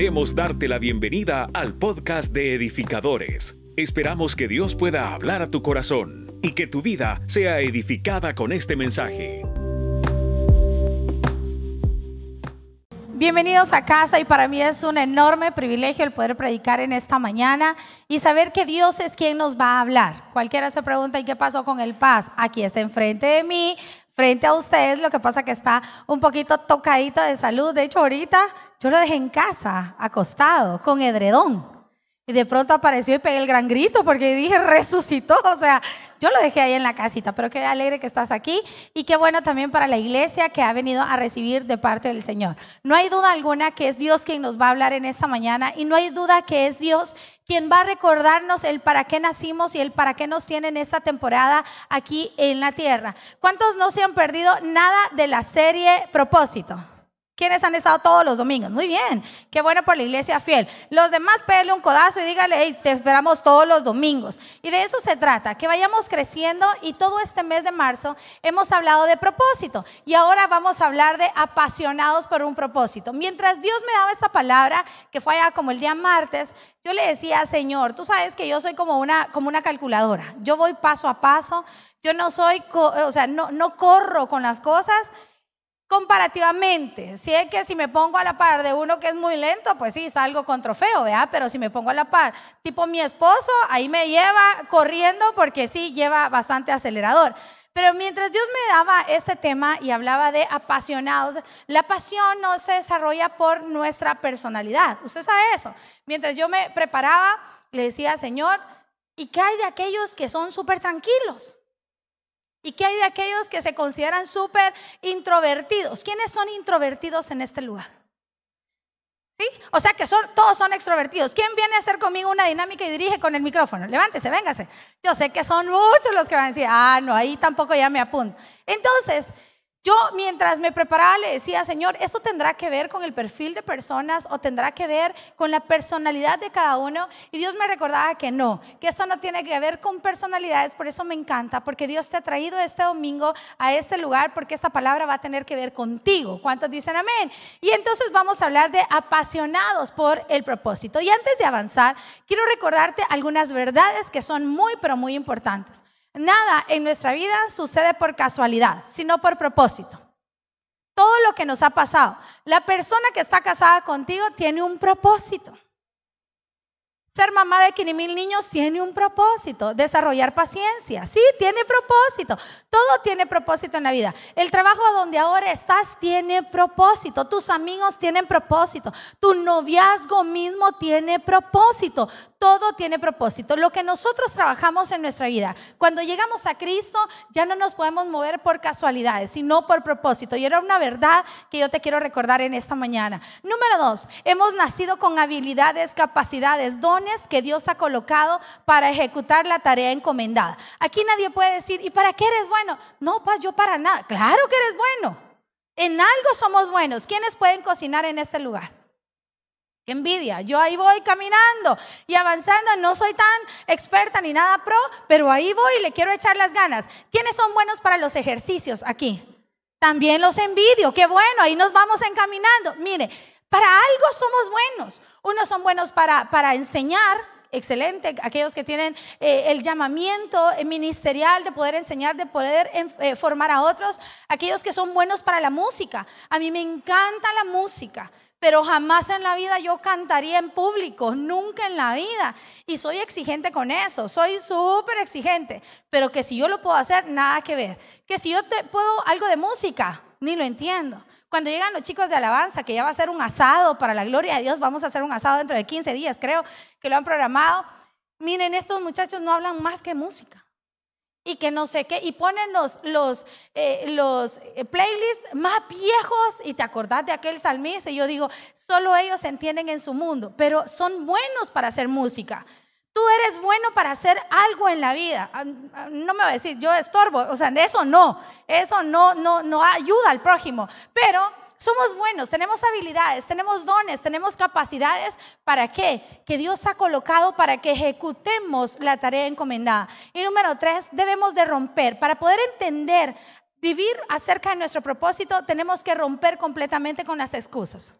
Queremos darte la bienvenida al podcast de edificadores. Esperamos que Dios pueda hablar a tu corazón y que tu vida sea edificada con este mensaje. Bienvenidos a casa y para mí es un enorme privilegio el poder predicar en esta mañana y saber que Dios es quien nos va a hablar. Cualquiera se pregunta, ¿y qué pasó con el paz? Aquí está enfrente de mí, frente a ustedes, lo que pasa que está un poquito tocadito de salud. De hecho, ahorita yo lo dejé en casa, acostado, con edredón. Y de pronto apareció y pegué el gran grito porque dije, resucitó. O sea, yo lo dejé ahí en la casita, pero qué alegre que estás aquí y qué bueno también para la iglesia que ha venido a recibir de parte del Señor. No hay duda alguna que es Dios quien nos va a hablar en esta mañana y no hay duda que es Dios quien va a recordarnos el para qué nacimos y el para qué nos tiene en esta temporada aquí en la tierra. ¿Cuántos no se han perdido nada de la serie Propósito? ¿Quiénes han estado todos los domingos? Muy bien, qué bueno por la iglesia fiel. Los demás, pégale un codazo y dígale, hey, te esperamos todos los domingos. Y de eso se trata, que vayamos creciendo y todo este mes de marzo hemos hablado de propósito y ahora vamos a hablar de apasionados por un propósito. Mientras Dios me daba esta palabra, que fue allá como el día martes, yo le decía, Señor, tú sabes que yo soy como una, como una calculadora. Yo voy paso a paso, yo no soy, o sea, no, no corro con las cosas comparativamente, si es que si me pongo a la par de uno que es muy lento, pues sí, salgo con trofeo, ¿verdad? Pero si me pongo a la par, tipo mi esposo, ahí me lleva corriendo porque sí, lleva bastante acelerador. Pero mientras Dios me daba este tema y hablaba de apasionados, la pasión no se desarrolla por nuestra personalidad. Usted sabe eso. Mientras yo me preparaba, le decía, Señor, ¿y qué hay de aquellos que son súper tranquilos? ¿Y qué hay de aquellos que se consideran súper introvertidos? ¿Quiénes son introvertidos en este lugar? ¿Sí? O sea que son, todos son extrovertidos. ¿Quién viene a hacer conmigo una dinámica y dirige con el micrófono? Levántese, véngase. Yo sé que son muchos los que van a decir, ah, no, ahí tampoco ya me apunto. Entonces, yo mientras me preparaba le decía, Señor, ¿esto tendrá que ver con el perfil de personas o tendrá que ver con la personalidad de cada uno? Y Dios me recordaba que no, que esto no tiene que ver con personalidades, por eso me encanta, porque Dios te ha traído este domingo a este lugar, porque esta palabra va a tener que ver contigo. ¿Cuántos dicen amén? Y entonces vamos a hablar de apasionados por el propósito. Y antes de avanzar, quiero recordarte algunas verdades que son muy, pero muy importantes. Nada en nuestra vida sucede por casualidad, sino por propósito. Todo lo que nos ha pasado. La persona que está casada contigo tiene un propósito. Ser mamá de 15 mil niños tiene un propósito, desarrollar paciencia, sí, tiene propósito, todo tiene propósito en la vida. El trabajo donde ahora estás tiene propósito, tus amigos tienen propósito, tu noviazgo mismo tiene propósito, todo tiene propósito. Lo que nosotros trabajamos en nuestra vida, cuando llegamos a Cristo, ya no nos podemos mover por casualidades, sino por propósito. Y era una verdad que yo te quiero recordar en esta mañana. Número dos, hemos nacido con habilidades, capacidades, dones que Dios ha colocado para ejecutar la tarea encomendada. Aquí nadie puede decir, ¿y para qué eres bueno? No, pues yo para nada. Claro que eres bueno. En algo somos buenos. ¿Quiénes pueden cocinar en este lugar? Envidia. Yo ahí voy caminando y avanzando. No soy tan experta ni nada pro, pero ahí voy y le quiero echar las ganas. ¿Quiénes son buenos para los ejercicios aquí? También los envidio. Qué bueno, ahí nos vamos encaminando. Mire, para algo somos buenos. Unos son buenos para, para enseñar, excelente, aquellos que tienen eh, el llamamiento ministerial de poder enseñar, de poder eh, formar a otros, aquellos que son buenos para la música. A mí me encanta la música pero jamás en la vida yo cantaría en público, nunca en la vida. Y soy exigente con eso, soy súper exigente, pero que si yo lo puedo hacer, nada que ver. Que si yo te puedo algo de música, ni lo entiendo. Cuando llegan los chicos de alabanza, que ya va a ser un asado para la gloria de Dios, vamos a hacer un asado dentro de 15 días, creo que lo han programado. Miren, estos muchachos no hablan más que música y que no sé qué, y ponen los, los, eh, los eh, playlists más viejos, y te acordás de aquel salmista, y yo digo, solo ellos entienden en su mundo, pero son buenos para hacer música. Tú eres bueno para hacer algo en la vida. Ah, ah, no me va a decir, yo estorbo, o sea, eso no, eso no, no, no ayuda al prójimo, pero somos buenos, tenemos habilidades, tenemos dones, tenemos capacidades. ¿Para qué? Que Dios ha colocado para que ejecutemos la tarea encomendada. Y número tres, debemos de romper. Para poder entender, vivir acerca de nuestro propósito, tenemos que romper completamente con las excusas.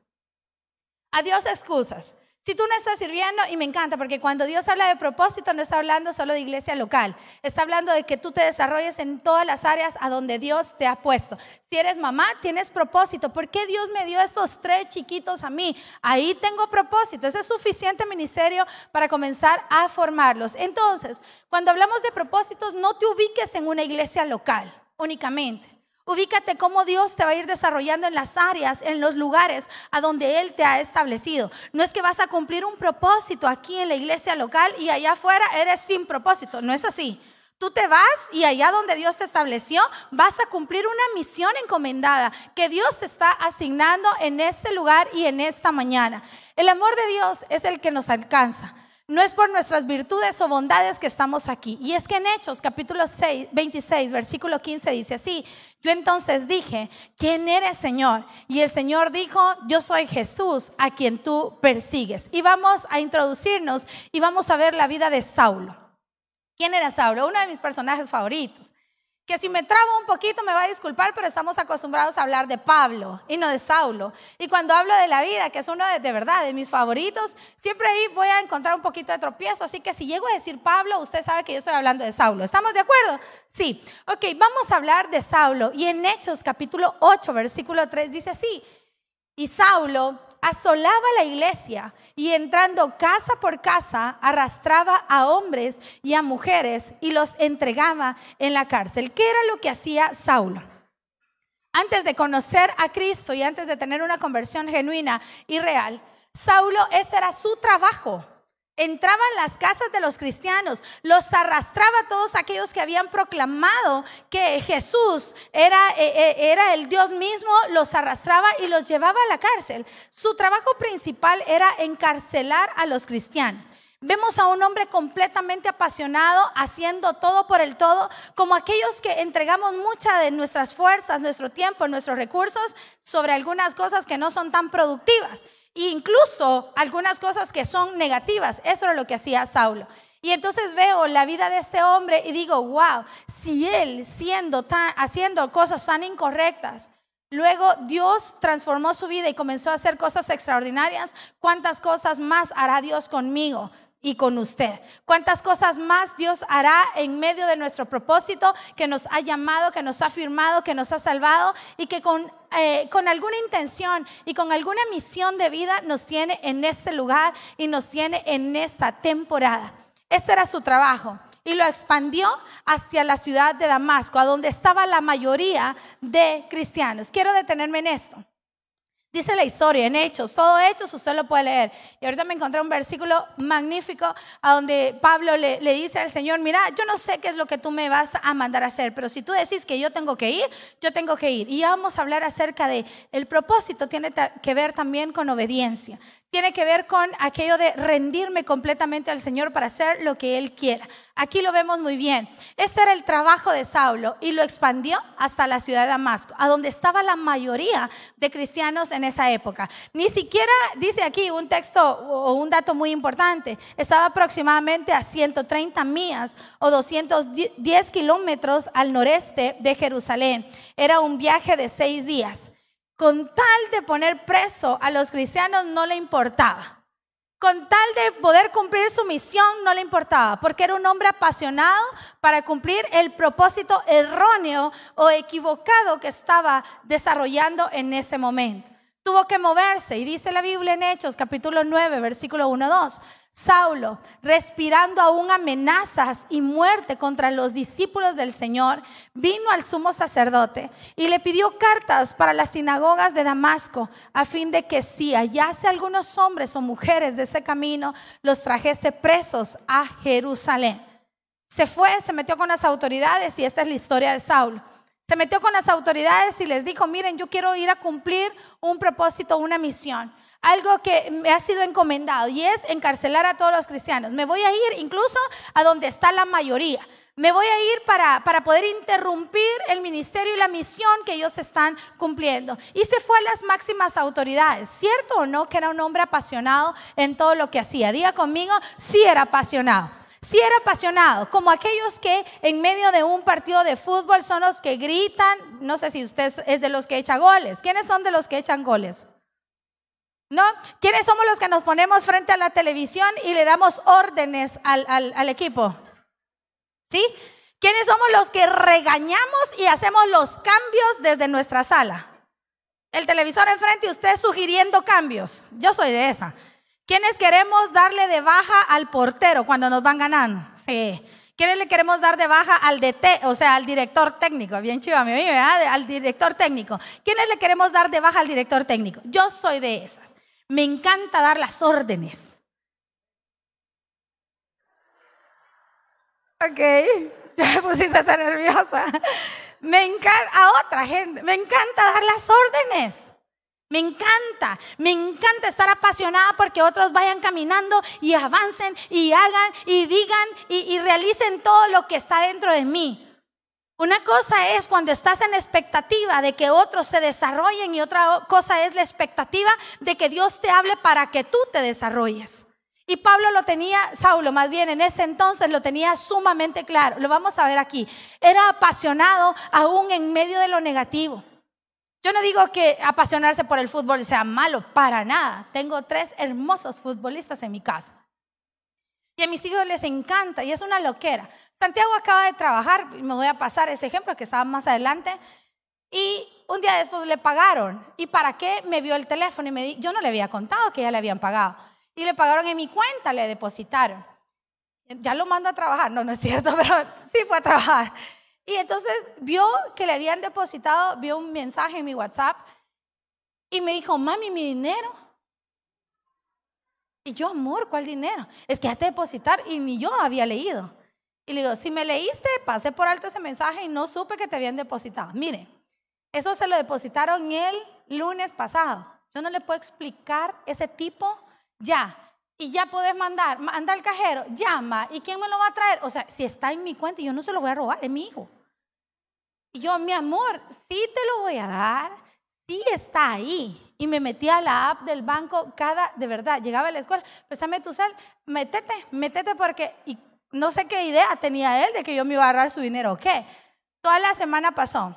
Adiós excusas. Si tú no estás sirviendo, y me encanta, porque cuando Dios habla de propósito, no está hablando solo de iglesia local, está hablando de que tú te desarrolles en todas las áreas a donde Dios te ha puesto. Si eres mamá, tienes propósito. ¿Por qué Dios me dio esos tres chiquitos a mí? Ahí tengo propósito. Ese es suficiente ministerio para comenzar a formarlos. Entonces, cuando hablamos de propósitos, no te ubiques en una iglesia local únicamente. Ubícate cómo Dios te va a ir desarrollando en las áreas, en los lugares a donde Él te ha establecido. No es que vas a cumplir un propósito aquí en la iglesia local y allá afuera eres sin propósito. No es así. Tú te vas y allá donde Dios te estableció vas a cumplir una misión encomendada que Dios te está asignando en este lugar y en esta mañana. El amor de Dios es el que nos alcanza. No es por nuestras virtudes o bondades que estamos aquí. Y es que en Hechos capítulo 6, 26, versículo 15 dice así, yo entonces dije, ¿quién eres Señor? Y el Señor dijo, yo soy Jesús a quien tú persigues. Y vamos a introducirnos y vamos a ver la vida de Saulo. ¿Quién era Saulo? Uno de mis personajes favoritos que si me trabo un poquito me va a disculpar, pero estamos acostumbrados a hablar de Pablo y no de Saulo. Y cuando hablo de la vida, que es uno de, de, verdad de mis favoritos, siempre ahí voy a encontrar un poquito de tropiezo. Así que si llego a decir Pablo, usted sabe que yo estoy hablando de Saulo. ¿Estamos de acuerdo? Sí. Ok, vamos a hablar de Saulo. Y en Hechos capítulo 8, versículo 3 dice así. Y Saulo asolaba la iglesia y entrando casa por casa arrastraba a hombres y a mujeres y los entregaba en la cárcel. ¿Qué era lo que hacía Saulo? Antes de conocer a Cristo y antes de tener una conversión genuina y real, Saulo ese era su trabajo entraba en las casas de los cristianos, los arrastraba a todos aquellos que habían proclamado que Jesús era, eh, eh, era el Dios mismo, los arrastraba y los llevaba a la cárcel. Su trabajo principal era encarcelar a los cristianos. Vemos a un hombre completamente apasionado, haciendo todo por el todo, como aquellos que entregamos mucha de nuestras fuerzas, nuestro tiempo, nuestros recursos sobre algunas cosas que no son tan productivas incluso algunas cosas que son negativas. Eso era lo que hacía Saulo. Y entonces veo la vida de este hombre y digo, wow, si él haciendo cosas tan incorrectas, luego Dios transformó su vida y comenzó a hacer cosas extraordinarias, ¿cuántas cosas más hará Dios conmigo? Y con usted. ¿Cuántas cosas más Dios hará en medio de nuestro propósito que nos ha llamado, que nos ha firmado, que nos ha salvado y que con, eh, con alguna intención y con alguna misión de vida nos tiene en este lugar y nos tiene en esta temporada? Este era su trabajo y lo expandió hacia la ciudad de Damasco, a donde estaba la mayoría de cristianos. Quiero detenerme en esto. Dice la historia en Hechos, todo Hechos usted lo puede leer. Y ahorita me encontré un versículo magnífico a donde Pablo le, dice al Señor, mira, yo no sé qué es lo que tú me vas a mandar a hacer, pero si tú decís que yo tengo que ir, yo tengo que ir. Y vamos a hablar acerca de el propósito, tiene que ver también con obediencia tiene que ver con aquello de rendirme completamente al Señor para hacer lo que Él quiera. Aquí lo vemos muy bien. Este era el trabajo de Saulo y lo expandió hasta la ciudad de Damasco, a donde estaba la mayoría de cristianos en esa época. Ni siquiera dice aquí un texto o un dato muy importante. Estaba aproximadamente a 130 millas o 210 kilómetros al noreste de Jerusalén. Era un viaje de seis días con tal de poner preso a los cristianos no le importaba. Con tal de poder cumplir su misión no le importaba, porque era un hombre apasionado para cumplir el propósito erróneo o equivocado que estaba desarrollando en ese momento. Tuvo que moverse y dice la Biblia en Hechos capítulo 9, versículo 1, 2. Saulo, respirando aún amenazas y muerte contra los discípulos del Señor, vino al sumo sacerdote y le pidió cartas para las sinagogas de Damasco, a fin de que si hallase algunos hombres o mujeres de ese camino, los trajese presos a Jerusalén. Se fue, se metió con las autoridades y esta es la historia de Saulo. Se metió con las autoridades y les dijo, miren, yo quiero ir a cumplir un propósito, una misión algo que me ha sido encomendado y es encarcelar a todos los cristianos. Me voy a ir incluso a donde está la mayoría. Me voy a ir para, para poder interrumpir el ministerio y la misión que ellos están cumpliendo. Y se fue a las máximas autoridades. ¿Cierto o no que era un hombre apasionado en todo lo que hacía? Diga conmigo, sí era apasionado. Sí era apasionado, como aquellos que en medio de un partido de fútbol son los que gritan, no sé si usted es de los que echa goles. ¿Quiénes son de los que echan goles? ¿No? ¿Quiénes somos los que nos ponemos frente a la televisión y le damos órdenes al, al equipo? ¿Sí? ¿Quiénes somos los que regañamos y hacemos los cambios desde nuestra sala? El televisor enfrente y usted sugiriendo cambios. Yo soy de esa. ¿Quiénes queremos darle de baja al portero cuando nos van ganando? Sí. ¿Quiénes le queremos dar de baja al DT, o sea, al director técnico? Bien chiva, mi ¿verdad? Al director técnico. ¿Quiénes le queremos dar de baja al director técnico? Yo soy de esas. Me encanta dar las órdenes. Ok. Ya me pusiste a ser nerviosa. Me encanta, a otra gente, me encanta dar las órdenes. Me encanta, me encanta estar apasionada porque otros vayan caminando y avancen y hagan y digan y, y, realicen todo lo que está dentro de mí. Una cosa es cuando estás en expectativa de que otros se desarrollen y otra cosa es la expectativa de que Dios te hable para que tú te desarrolles. Y Pablo lo tenía, Saulo más bien en ese entonces lo tenía sumamente claro. Lo vamos a ver aquí. Era apasionado aún en medio de lo negativo. Yo no digo que apasionarse por el fútbol sea malo, para nada. Tengo tres hermosos futbolistas en mi casa. Y a mis hijos les encanta y es una loquera. Santiago acaba de trabajar, me voy a pasar ese ejemplo que estaba más adelante. Y un día de estos le pagaron. ¿Y para qué? Me vio el teléfono y me di, yo no le había contado que ya le habían pagado y le pagaron en mi cuenta, le depositaron. Ya lo mando a trabajar, no, no es cierto, pero sí fue a trabajar. Y entonces vio que le habían depositado, vio un mensaje en mi WhatsApp y me dijo, mami, mi dinero. Y yo, amor, ¿cuál dinero? Es que ya te depositar y ni yo había leído. Y le digo, si me leíste, pasé por alto ese mensaje y no supe que te habían depositado. Mire, eso se lo depositaron el lunes pasado. Yo no le puedo explicar ese tipo ya. Y ya puedes mandar, manda al cajero, llama, ¿y quién me lo va a traer? O sea, si está en mi cuenta, yo no se lo voy a robar, es mi hijo. Y yo, mi amor, sí te lo voy a dar, sí está ahí. Y me metí a la app del banco, cada, de verdad, llegaba a la escuela, pésame tu sal, métete, métete porque, no sé qué idea tenía él de que yo me iba a agarrar su dinero qué. Toda la semana pasó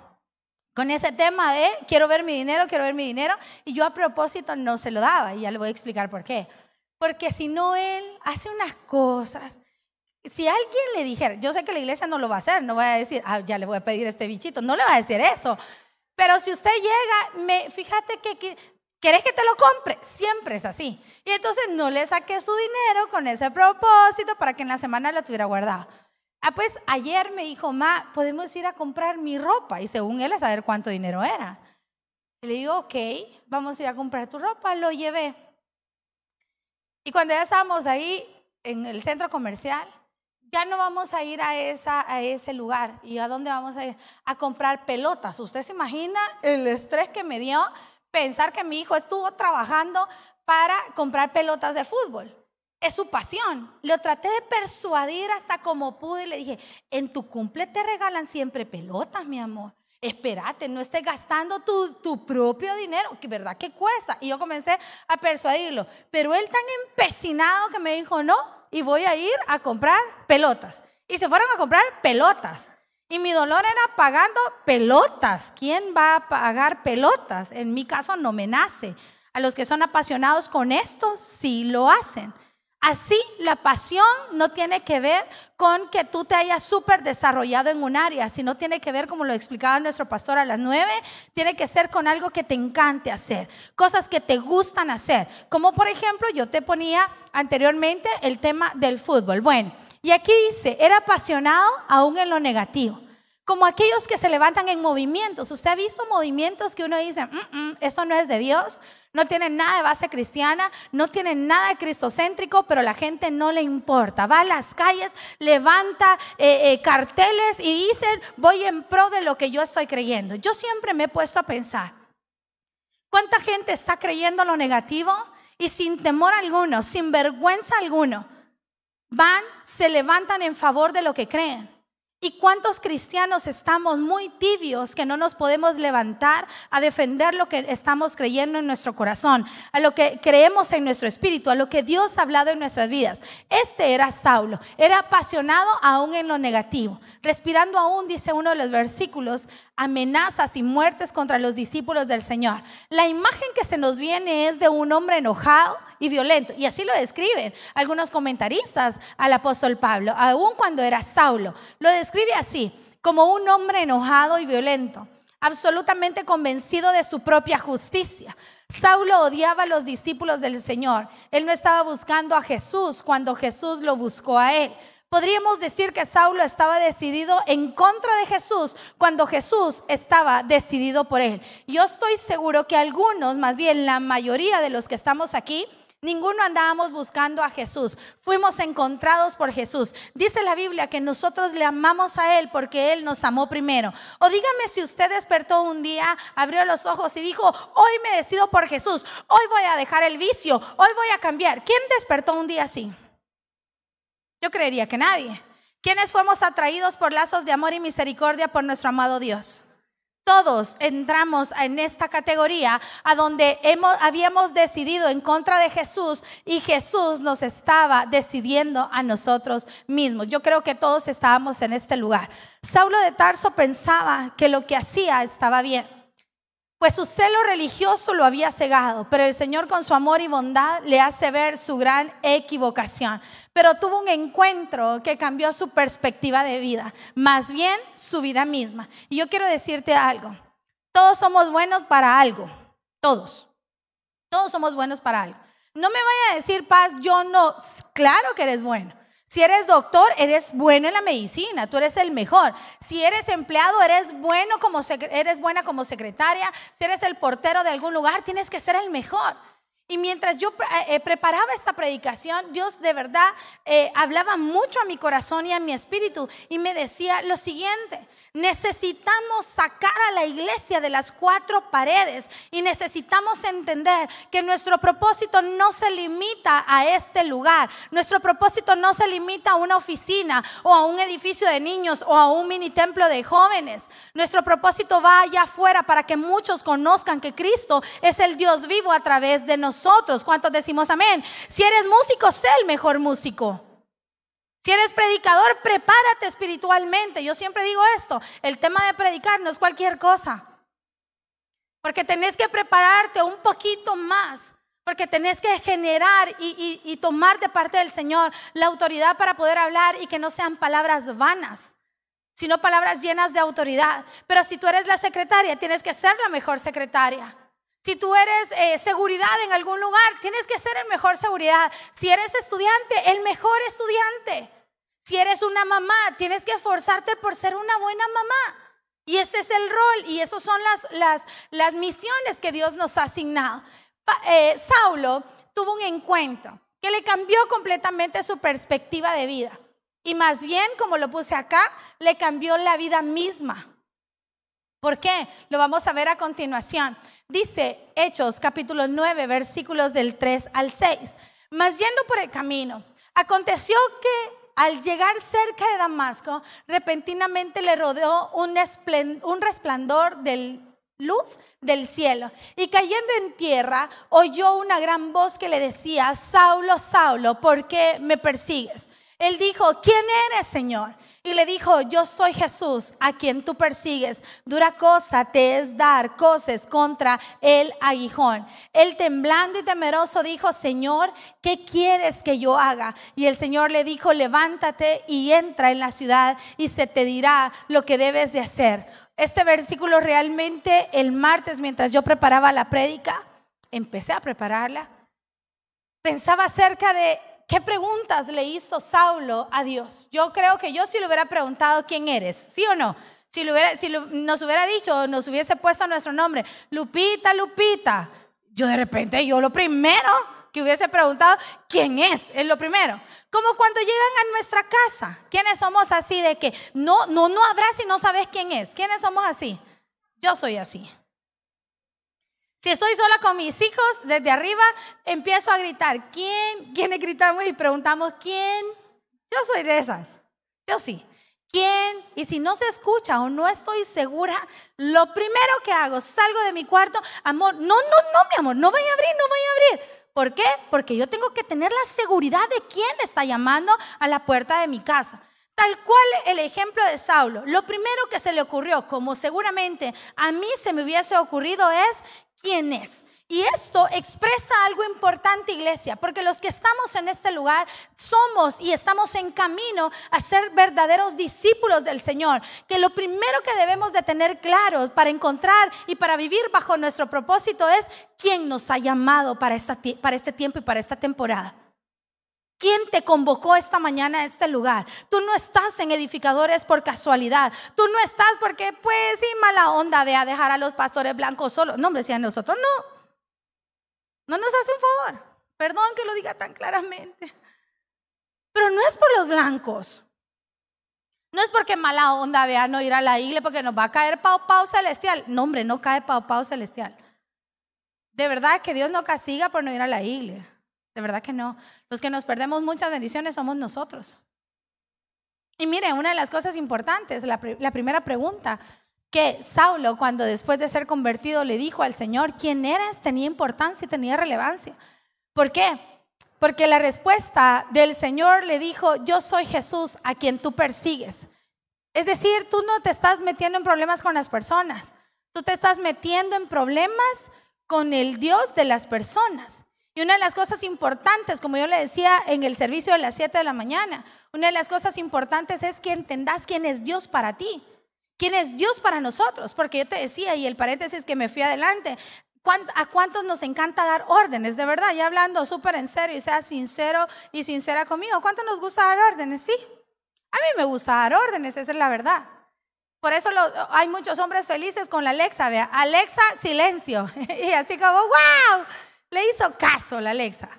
con ese tema de quiero ver mi dinero, quiero ver mi dinero, y yo a propósito no se lo daba, y ya le voy a explicar por qué. Porque si no, él hace unas cosas. Si alguien le dijera, yo sé que la iglesia no lo va a hacer, no va a decir, ah, ya le voy a pedir este bichito, no le va a decir eso. Pero si usted llega, me, fíjate que ¿Querés que te lo compre? Siempre es así. Y entonces no le saqué su dinero con ese propósito para que en la semana la tuviera guardada. Ah, pues ayer me dijo, ma, podemos ir a comprar mi ropa. Y según él, a saber cuánto dinero era. le digo, ok, vamos a ir a comprar tu ropa. Lo llevé. Y cuando ya estábamos ahí en el centro comercial, ya no vamos a ir a, esa, a ese lugar. ¿Y a dónde vamos a ir? A comprar pelotas. ¿Usted se imagina el estrés que me dio pensar que mi hijo estuvo trabajando para comprar pelotas de fútbol? es su pasión. Lo traté de persuadir hasta como pude y le dije, en tu cumple te regalan siempre pelotas, mi amor. Espérate, no estés gastando tu, tu propio dinero, que verdad que cuesta. Y yo comencé a persuadirlo, pero él tan empecinado que me dijo, no, y voy a ir a comprar pelotas. Y se fueron a comprar pelotas. Y mi dolor era pagando pelotas. ¿Quién va a pagar pelotas? En mi caso no me nace. A los que son apasionados con esto, sí lo hacen. Así, la pasión no tiene que ver con que tú te hayas súper desarrollado en un área, sino tiene que ver, como lo explicaba nuestro pastor a las nueve, tiene que ser con algo que te encante hacer, cosas que te gustan hacer. Como por ejemplo, yo te ponía anteriormente el tema del fútbol. Bueno, y aquí dice, era apasionado aún en lo negativo. Como aquellos que se levantan en movimientos. ¿Usted ha visto movimientos que uno dice, mm, mm, esto no es de Dios? no tienen nada de base cristiana, no tienen nada cristocéntrico, pero la gente no le importa. Va a las calles, levanta eh, eh, carteles y dicen, voy en pro de lo que yo estoy creyendo. Yo siempre me he puesto a pensar, ¿cuánta gente está creyendo lo negativo? Y sin temor alguno, sin vergüenza alguno, van, se levantan en favor de lo que creen. ¿Y cuántos cristianos estamos muy tibios que no nos podemos levantar a defender lo que estamos creyendo en nuestro corazón, a lo que creemos en nuestro espíritu, a lo que Dios ha hablado en nuestras vidas? Este era Saulo, era apasionado aún en lo negativo, respirando aún, dice uno de los versículos, amenazas y muertes contra los discípulos del Señor. La imagen que se nos viene es de un hombre enojado y violento, y así lo describen algunos comentaristas al apóstol Pablo, aún cuando era Saulo. Lo describe así, como un hombre enojado y violento, absolutamente convencido de su propia justicia. Saulo odiaba a los discípulos del Señor. Él no estaba buscando a Jesús cuando Jesús lo buscó a él. Podríamos decir que Saulo estaba decidido en contra de Jesús cuando Jesús estaba decidido por él. Yo estoy seguro que algunos, más bien la mayoría de los que estamos aquí, Ninguno andábamos buscando a Jesús. Fuimos encontrados por Jesús. Dice la Biblia que nosotros le amamos a Él porque Él nos amó primero. O dígame si usted despertó un día, abrió los ojos y dijo, hoy me decido por Jesús. Hoy voy a dejar el vicio. Hoy voy a cambiar. ¿Quién despertó un día así? Yo creería que nadie. ¿Quiénes fuimos atraídos por lazos de amor y misericordia por nuestro amado Dios? Todos entramos en esta categoría a donde hemos, habíamos decidido en contra de Jesús y Jesús nos estaba decidiendo a nosotros mismos. Yo creo que todos estábamos en este lugar. Saulo de Tarso pensaba que lo que hacía estaba bien pues su celo religioso lo había cegado, pero el Señor con su amor y bondad le hace ver su gran equivocación. Pero tuvo un encuentro que cambió su perspectiva de vida, más bien su vida misma. Y yo quiero decirte algo, todos somos buenos para algo, todos, todos somos buenos para algo. No me vaya a decir, paz, yo no, claro que eres bueno. Si eres doctor, eres bueno en la medicina, tú eres el mejor. Si eres empleado, eres bueno como eres buena como secretaria. Si eres el portero de algún lugar, tienes que ser el mejor. Y mientras yo eh, eh, preparaba esta predicación, Dios de verdad eh, hablaba mucho a mi corazón y a mi espíritu y me decía lo siguiente, necesitamos sacar a la iglesia de las cuatro paredes y necesitamos entender que nuestro propósito no se limita a este lugar, nuestro propósito no se limita a una oficina o a un edificio de niños o a un mini templo de jóvenes, nuestro propósito va allá afuera para que muchos conozcan que Cristo es el Dios vivo a través de nosotros nosotros. ¿Cuántos decimos amén? Si eres músico, sé el mejor músico. Si eres predicador, prepárate espiritualmente. Yo siempre digo esto, el tema de predicar no es cualquier cosa. Porque tenés que prepararte un poquito más. Porque tenés que generar y, y, tomar de parte del Señor la autoridad para poder hablar y que no sean palabras vanas, sino palabras llenas de autoridad. Pero si tú eres la secretaria, tienes que ser la mejor secretaria. Si tú eres eh, seguridad en algún lugar, tienes que ser el mejor seguridad. Si eres estudiante, el mejor estudiante. Si eres una mamá, tienes que esforzarte por ser una buena mamá. Y ese es el rol y esas son las, las, las misiones que Dios nos ha asignado. Eh, Saulo tuvo un encuentro que le cambió completamente su perspectiva de vida. Y más bien, como lo puse acá, le cambió la vida misma. ¿Por qué? Lo vamos a ver a continuación. Dice Hechos capítulo 9 versículos del 3 al 6. Mas yendo por el camino, aconteció que al llegar cerca de Damasco, repentinamente le rodeó un, resplandor de luz del cielo. Y cayendo en tierra, oyó una gran voz que le decía, Saulo, Saulo, ¿por qué me persigues? Él dijo, ¿quién eres, Señor? Y le dijo, yo soy Jesús a quien tú persigues. Dura cosa te es dar cosas contra el aguijón. Él temblando y temeroso dijo, Señor, ¿qué quieres que yo haga? Y el Señor le dijo, levántate y entra en la ciudad y se te dirá lo que debes de hacer. Este versículo realmente el martes mientras yo preparaba la prédica, empecé a prepararla. Pensaba acerca de ¿qué preguntas le hizo Saulo a Dios? Yo creo que yo si le hubiera preguntado quién eres, ¿sí o no? Si, nos hubiera dicho, nos hubiese puesto nuestro nombre, Lupita, Lupita, yo de repente, yo lo primero que hubiese preguntado, ¿quién es? Es lo primero. Como cuando llegan a nuestra casa, ¿quiénes somos así de que no, no, no habrá si no sabes quién es? ¿Quiénes somos así? Yo soy así. Si estoy sola con mis hijos, desde arriba empiezo a gritar. ¿Quién? ¿Quiénes gritamos y preguntamos quién? Yo soy de esas. Yo sí. ¿Quién? Y si no se escucha o no estoy segura, lo primero que hago, salgo de mi cuarto, amor, no, no, no, mi amor, no vaya a abrir, no vaya a abrir. ¿Por qué? Porque yo tengo que tener la seguridad de quién está llamando a la puerta de mi casa. Tal cual el ejemplo de Saulo. Lo primero que se le ocurrió, como seguramente a mí se me hubiese ocurrido, es quién es. Y esto expresa algo importante, iglesia, porque los que estamos en este lugar somos y estamos en camino a ser verdaderos discípulos del Señor. Que lo primero que debemos de tener claros para encontrar y para vivir bajo nuestro propósito es quién nos ha llamado para, esta, para este tiempo y para esta temporada. ¿Quién te convocó esta mañana a este lugar? Tú no estás en edificadores por casualidad. Tú no estás porque, pues, sí, mala onda, ve a dejar a los pastores blancos solos. No, hombre, si a nosotros no. No nos hace un favor. Perdón que lo diga tan claramente. Pero no es por los blancos. No es porque mala onda vea no ir a la iglesia porque nos va a caer pau pau celestial. No, hombre, no cae pau pau celestial. De verdad que Dios no castiga por no ir a la iglesia. De verdad que no. Los que nos perdemos muchas bendiciones somos nosotros. Y mire, una de las cosas importantes, la, primera pregunta que Saulo, cuando después de ser convertido le dijo al Señor quién eras, tenía importancia y tenía relevancia. ¿Por qué? Porque la respuesta del Señor le dijo, yo soy Jesús a quien tú persigues. Es decir, tú no te estás metiendo en problemas con las personas, tú te estás metiendo en problemas con el Dios de las personas. Y una de las cosas importantes, como yo le decía en el servicio de las 7 de la mañana, una de las cosas importantes es que entendas quién es Dios para ti. ¿Quién es Dios para nosotros? Porque yo te decía, y el paréntesis que me fui adelante, ¿a cuántos nos encanta dar órdenes? De verdad, ya hablando súper en serio y sea sincero y sincera conmigo, ¿cuánto nos gusta dar órdenes? Sí. A mí me gusta dar órdenes, esa es la verdad. Por eso hay muchos hombres felices con la Alexa, vea, Alexa, silencio. y así como, wow, le hizo caso la Alexa.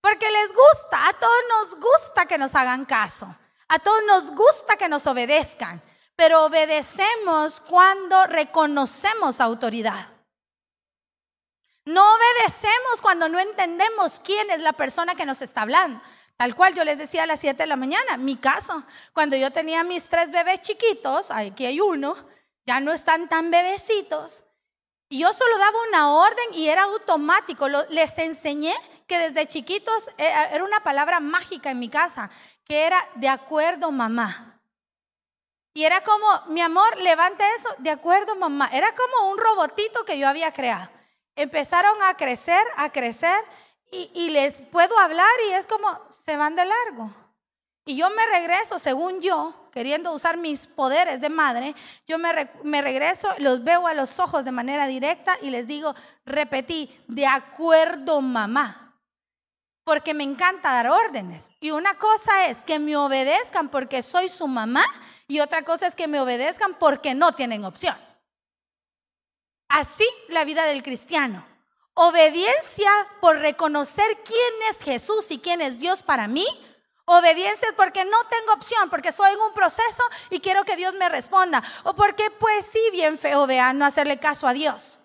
Porque les gusta, a todos nos gusta que nos hagan caso. A todos nos gusta que nos obedezcan pero obedecemos cuando reconocemos autoridad. No obedecemos cuando no entendemos quién es la persona que nos está hablando. Tal cual yo les decía a las 7 de la mañana, mi caso, cuando yo tenía mis tres bebés chiquitos, aquí hay uno, ya no están tan bebecitos, y yo solo daba una orden y era automático. les enseñé que desde chiquitos eh, era una palabra mágica en mi casa, que era de acuerdo mamá. Y era como, mi amor, levante eso. De acuerdo, mamá. Era como un robotito que yo había creado. Empezaron a crecer, a crecer, y, les puedo hablar y es como, se van de largo. Y yo me regreso, según yo, queriendo usar mis poderes de madre, yo me, regreso, los veo a los ojos de manera directa y les digo, repetí, de acuerdo mamá, porque me encanta dar órdenes. Y una cosa es que me obedezcan porque soy su mamá y otra cosa es que me obedezcan porque no tienen opción. Así la vida del cristiano. Obediencia por reconocer quién es Jesús y quién es Dios para mí. Obediencia porque no tengo opción, porque soy en un proceso y quiero que Dios me responda. O porque pues sí, bien feo, vean, no hacerle caso a Dios.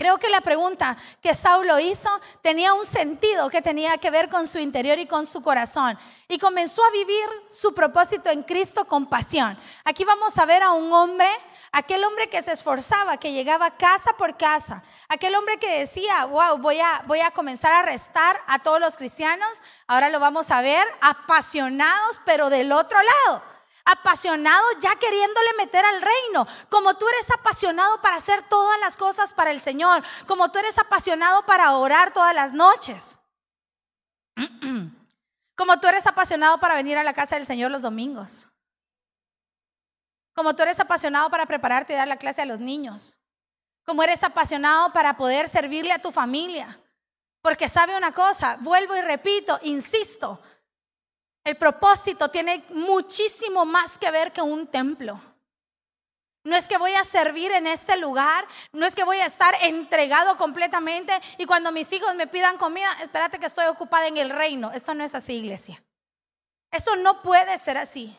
Creo que la pregunta que Saulo hizo tenía un sentido que tenía que ver con su interior y con su corazón. Y comenzó a vivir su propósito en Cristo con pasión. Aquí vamos a ver a un hombre, aquel hombre que se esforzaba, que llegaba casa por casa. Aquel hombre que decía, wow, voy a, voy a comenzar a arrestar a todos los cristianos. Ahora lo vamos a ver apasionados, pero del otro lado apasionado ya queriéndole meter al reino, como tú eres apasionado para hacer todas las cosas para el Señor, como tú eres apasionado para orar todas las noches, como tú eres apasionado para venir a la casa del Señor los domingos, como tú eres apasionado para prepararte y dar la clase a los niños, como eres apasionado para poder servirle a tu familia. Porque sabe una cosa, vuelvo y repito, insisto, el propósito tiene muchísimo más que ver que un templo. No es que voy a servir en este lugar, no es que voy a estar entregado completamente y cuando mis hijos me pidan comida, espérate que estoy ocupada en el reino. Esto no es así, iglesia. Esto no puede ser así.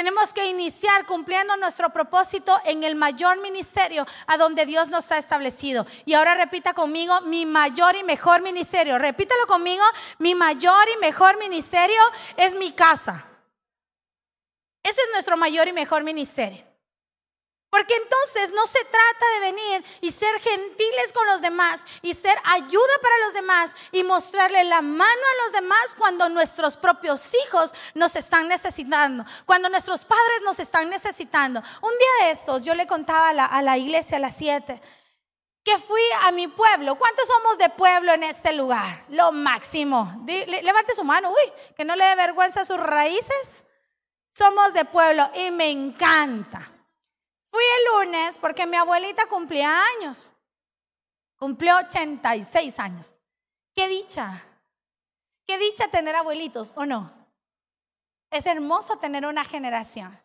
Tenemos que iniciar cumpliendo nuestro propósito en el mayor ministerio a donde Dios nos ha establecido. Y ahora repita conmigo, mi mayor y mejor ministerio. Repítalo conmigo, mi mayor y mejor ministerio es mi casa. Ese es nuestro mayor y mejor ministerio. Porque entonces no se trata de venir y ser gentiles con los demás y ser ayuda para los demás y mostrarle la mano a los demás cuando nuestros propios hijos nos están necesitando, cuando nuestros padres nos están necesitando. Un día de estos yo le contaba a la, iglesia a las siete que fui a mi pueblo. ¿Cuántos somos de pueblo en este lugar? Lo máximo. Levante su mano, uy, que no le dé vergüenza sus raíces. Somos de pueblo y me encanta. Fui el lunes porque mi abuelita cumplía años. Cumplió 86 años. Qué dicha. Qué dicha tener abuelitos, ¿o no? Es hermoso tener una generación.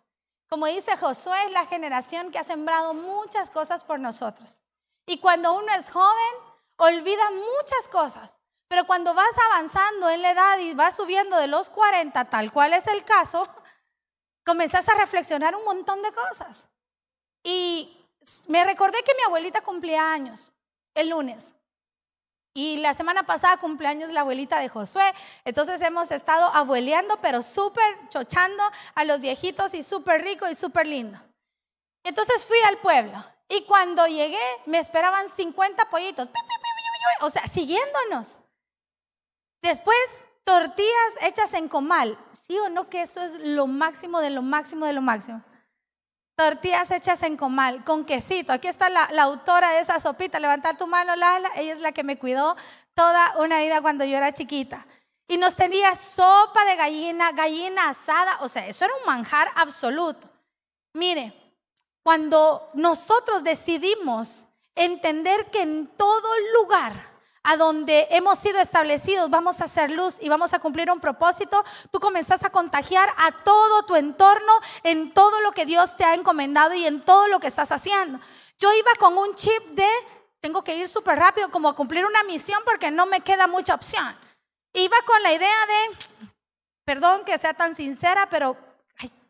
Como dice Josué, es la generación que ha sembrado muchas cosas por nosotros. Y cuando uno es joven, olvida muchas cosas. Pero cuando vas avanzando en la edad y vas subiendo de los 40, tal cual es el caso, comenzás a reflexionar un montón de cosas. Y me recordé que mi abuelita cumplía años el lunes. Y la semana pasada cumpleaños la abuelita de Josué. Entonces hemos estado abueleando, pero súper chochando a los viejitos y súper rico y súper lindo. Entonces fui al pueblo. Y cuando llegué, me esperaban 50 pollitos. O sea, siguiéndonos. Después, tortillas hechas en comal. ¿Sí o no que eso es lo máximo de lo máximo de lo máximo? Tortillas hechas en comal, con quesito. Aquí está la, autora de esa sopita. Levantar tu mano, Lala. Ella es la que me cuidó toda una vida cuando yo era chiquita. Y nos tenía sopa de gallina, gallina asada. O sea, eso era un manjar absoluto. Mire, cuando nosotros decidimos entender que en todo lugar a donde hemos sido establecidos, vamos a hacer luz y vamos a cumplir un propósito, tú comenzás a contagiar a todo tu entorno en todo lo que Dios te ha encomendado y en todo lo que estás haciendo. Yo iba con un chip de, tengo que ir súper rápido como a cumplir una misión porque no me queda mucha opción. Iba con la idea de, perdón que sea tan sincera, pero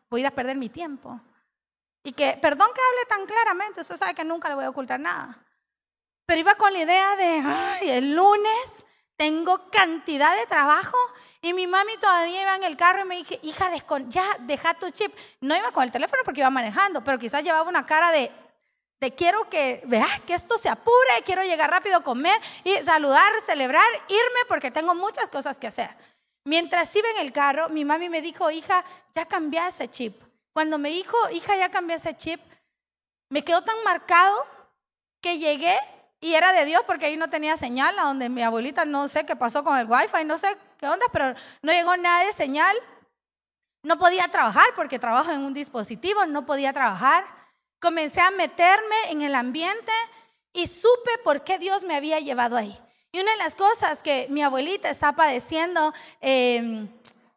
voy a ir a perder mi tiempo. Y que, perdón que hable tan claramente, usted sabe que nunca le voy a ocultar nada. Pero iba con la idea de, ay, el lunes tengo cantidad de trabajo. Y mi mami todavía iba en el carro y me dije, hija, ya, deja tu chip. No iba con el teléfono porque iba manejando, pero quizás llevaba una cara de, de quiero que, vea, que esto se apure, quiero llegar rápido a comer y saludar, celebrar, irme porque tengo muchas cosas que hacer. Mientras iba en el carro, mi mami me dijo, hija, ya cambié ese chip. Cuando me dijo, hija, ya cambié ese chip, me quedó tan marcado que llegué y era de Dios porque ahí no tenía señal, a donde mi abuelita no sé qué pasó con el wifi, no sé qué onda, pero no llegó nada de señal. No podía trabajar porque trabajo en un dispositivo, no podía trabajar. Comencé a meterme en el ambiente y supe por qué Dios me había llevado ahí. Y una de las cosas que mi abuelita está padeciendo em,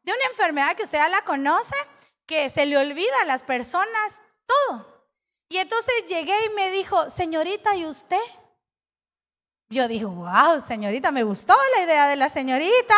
de una enfermedad que usted ya la conoce, que se le olvida a las personas todo. Y entonces llegué y me dijo, señorita, ¿y usted? Yo dije, wow, señorita, me gustó la idea de la señorita.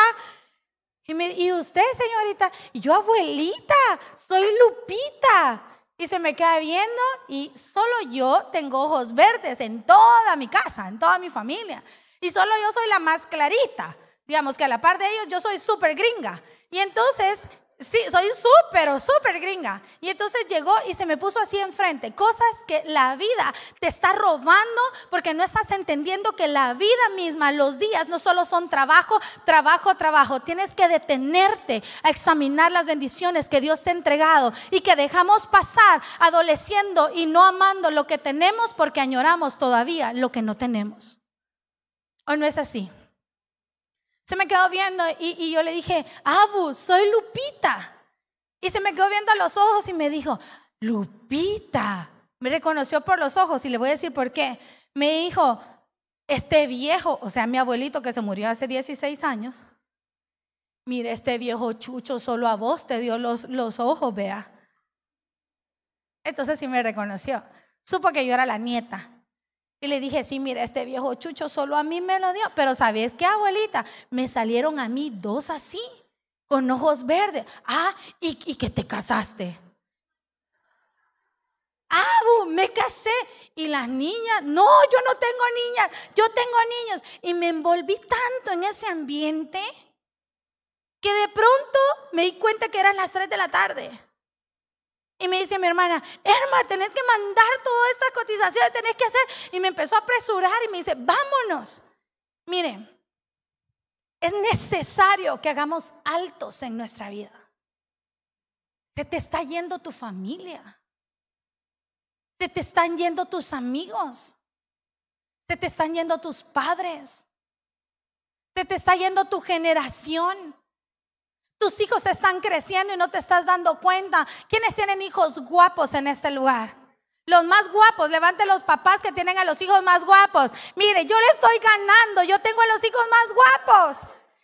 Y, me, y usted, señorita, y yo, abuelita, soy Lupita. Y se me queda viendo y solo yo tengo ojos verdes en toda mi casa, en toda mi familia. Y solo yo soy la más clarita. Digamos que a la par de ellos yo soy súper gringa. Y entonces Sí, soy súper, súper gringa. Y entonces llegó y se me puso así enfrente. Cosas que la vida te está robando porque no estás entendiendo que la vida misma, los días, no solo son trabajo, trabajo, trabajo. Tienes que detenerte a examinar las bendiciones que Dios te ha entregado y que dejamos pasar adoleciendo y no amando lo que tenemos porque añoramos todavía lo que no tenemos. ¿O no es así? Se me quedó viendo y, yo le dije, Abu, soy Lupita. Y se me quedó viendo a los ojos y me dijo, Lupita. Me reconoció por los ojos y le voy a decir por qué. Me dijo, este viejo, o sea, mi abuelito que se murió hace 16 años, mire, este viejo chucho solo a vos te dio los, los ojos, vea. Entonces sí me reconoció. Supo que yo era la nieta. Y le dije, sí, mira, este viejo chucho solo a mí me lo dio. Pero ¿sabes qué, abuelita? Me salieron a mí dos así, con ojos verdes. Ah, y, que te casaste. Ah, me casé. Y las niñas, no, yo no tengo niñas, yo tengo niños. Y me envolví tanto en ese ambiente que de pronto me di cuenta que eran las 3 de la tarde. Y me dice mi hermana, Herma, tenés que mandar todas estas cotizaciones, tenés que hacer. Y me empezó a apresurar y me dice, vámonos. Miren, es necesario que hagamos altos en nuestra vida. Se te está yendo tu familia. Se te están yendo tus amigos. Se te están yendo tus padres. Se te está yendo tu generación. Tus hijos están creciendo y no te estás dando cuenta. ¿Quiénes tienen hijos guapos en este lugar? Los más guapos, levante los papás que tienen a los hijos más guapos. Mire, yo le estoy ganando, yo tengo a los hijos más guapos.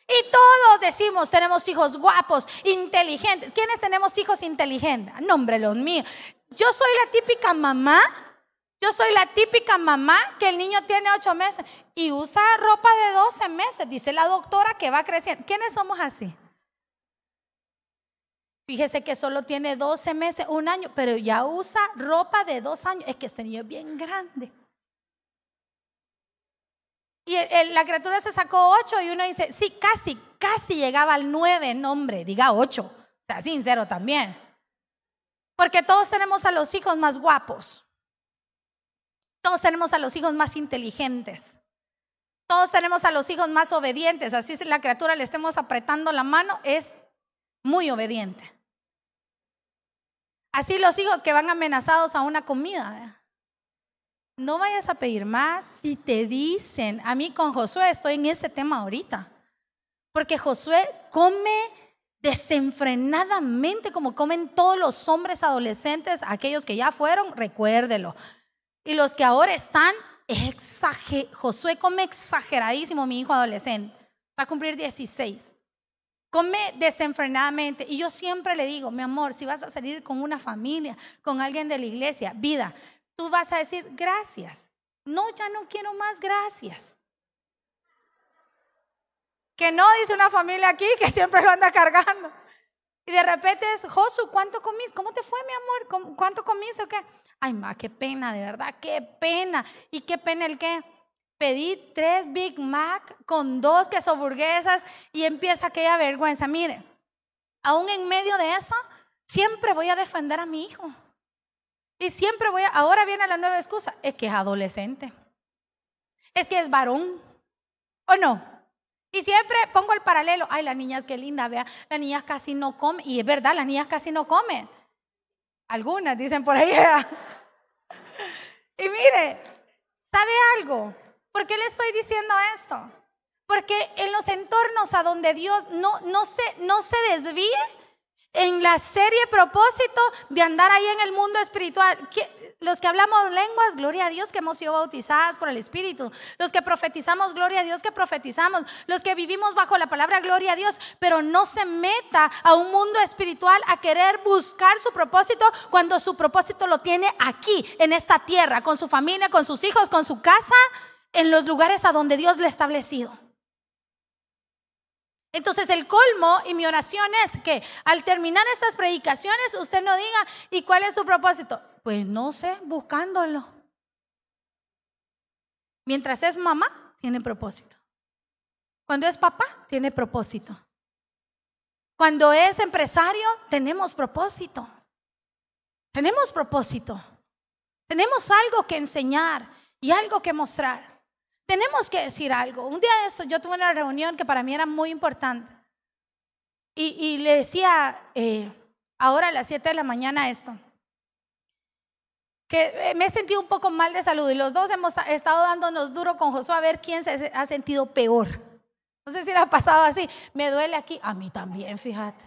Y todos decimos, tenemos hijos guapos, inteligentes. ¿Quiénes tenemos hijos inteligentes? Nombre, los míos. Yo soy la típica mamá, yo soy la típica mamá que el niño tiene ocho meses y usa ropa de 12 meses, dice la doctora que va creciendo. ¿Quiénes somos así? Fíjese que solo tiene 12 meses, un año, pero ya usa ropa de dos años. Es que este niño es bien grande. Y la criatura se sacó ocho y uno dice, sí, casi, casi llegaba al nueve, nombre, diga ocho. O sea, sincero también. Porque todos tenemos a los hijos más guapos. Todos tenemos a los hijos más inteligentes. Todos tenemos a los hijos más obedientes. Así si la criatura le estemos apretando la mano, es muy obediente. Así los hijos que van amenazados a una comida no vayas a pedir más si te dicen, a mí con Josué estoy en ese tema ahorita, porque Josué come desenfrenadamente como comen todos los hombres adolescentes, aquellos que ya fueron, recuérdelo. Y los que ahora están, Josué come exageradísimo, mi hijo adolescente, va a cumplir 16. Come desenfrenadamente. Y yo siempre le digo, mi amor, si vas a salir con una familia, con alguien de la iglesia, vida, tú vas a decir gracias. No, ya no quiero más gracias. Que no dice una familia aquí que siempre lo anda cargando. Y de repente es, Josu, ¿cuánto comiste? ¿Cómo te fue, mi amor? ¿Cuánto comiste o qué? Ay, ma, qué pena, de verdad, qué pena. ¿Y qué pena el qué? Pedí tres Big Mac con dos queso burguesas y empieza aquella vergüenza. Mire, aún en medio de eso, siempre voy a defender a mi hijo. Y siempre voy a, ahora viene la nueva excusa, es que es adolescente. Es que es varón. ¿O no? Y siempre pongo el paralelo, ay, las niñas, qué linda, vea, las niñas casi no comen. Y es verdad, las niñas casi no comen. Algunas dicen por ahí. y mire, ¿sabe algo? ¿Por qué le estoy diciendo esto? Porque en los entornos a donde Dios no, no, se, no se desvíe, en la serie propósito de andar ahí en el mundo espiritual. Los que hablamos lenguas, gloria a Dios que hemos sido bautizadas por el Espíritu. Los que profetizamos, gloria a Dios que profetizamos. Los que vivimos bajo la palabra, gloria a Dios. Pero no se meta a un mundo espiritual a querer buscar su propósito cuando su propósito lo tiene aquí, en esta tierra, con su familia, con sus hijos, con su casa, en los lugares a donde Dios le ha establecido. Entonces el colmo y mi oración es que al terminar estas predicaciones usted no diga, ¿y cuál es su propósito? Pues no sé, buscándolo. Mientras es mamá, tiene propósito. Cuando es papá, tiene propósito. Cuando es empresario, tenemos propósito. Tenemos propósito. Tenemos algo que enseñar y algo que mostrar tenemos que decir algo. Un día de eso yo tuve una reunión que para mí era muy importante. Y, le decía eh, ahora a las 7 de la mañana esto. Que eh, me he sentido un poco mal de salud y los dos hemos estado dándonos duro con Josué a ver quién se ha sentido peor. No sé si le ha pasado así. Me duele aquí. A mí también, fíjate.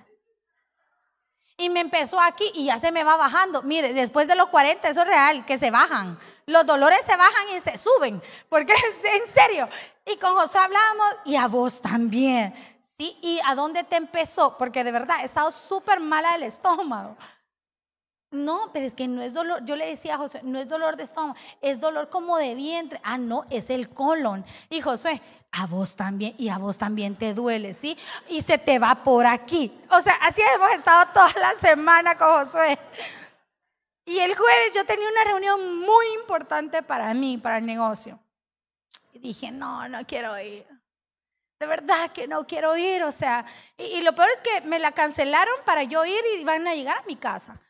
Y me empezó aquí y ya se me va bajando. Mire, después de los 40, eso es real, que se bajan. Los dolores se bajan y se suben. Porque en serio. Y con José hablábamos y a vos también. ¿Sí? ¿Y a dónde te empezó? Porque de verdad he estado súper mala del estómago. No, pero es que no es dolor. Yo le decía a José, no es dolor de estómago, es dolor como de vientre. Ah, no, es el colon. Y José, a vos también, y a vos también te duele, ¿sí? Y se te va por aquí. O sea, así hemos estado toda la semana con José. Y el jueves yo tenía una reunión muy importante para mí, para el negocio. Y dije, no, no quiero ir. De verdad que no quiero ir. O sea, y lo peor es que me la cancelaron para yo ir y van a llegar a mi casa.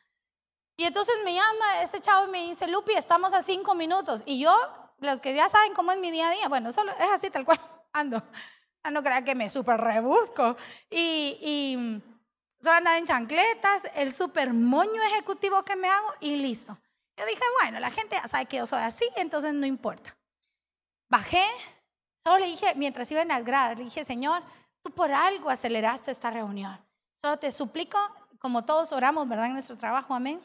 Y entonces me llama este chavo y me dice, Lupi, estamos a cinco minutos. Y yo, los que ya saben cómo es mi día a día, bueno, solo es así tal cual ando. O sea, no crean que me súper rebusco. Y, y solo andaba en chancletas, el súper moño ejecutivo que me hago y listo. Yo dije, bueno, la gente ya sabe que yo soy así, entonces no importa. Bajé, solo le dije, mientras iba en las gradas, le dije, Señor, tú por algo aceleraste esta reunión. Solo te suplico, como todos oramos, ¿verdad? En nuestro trabajo, amén.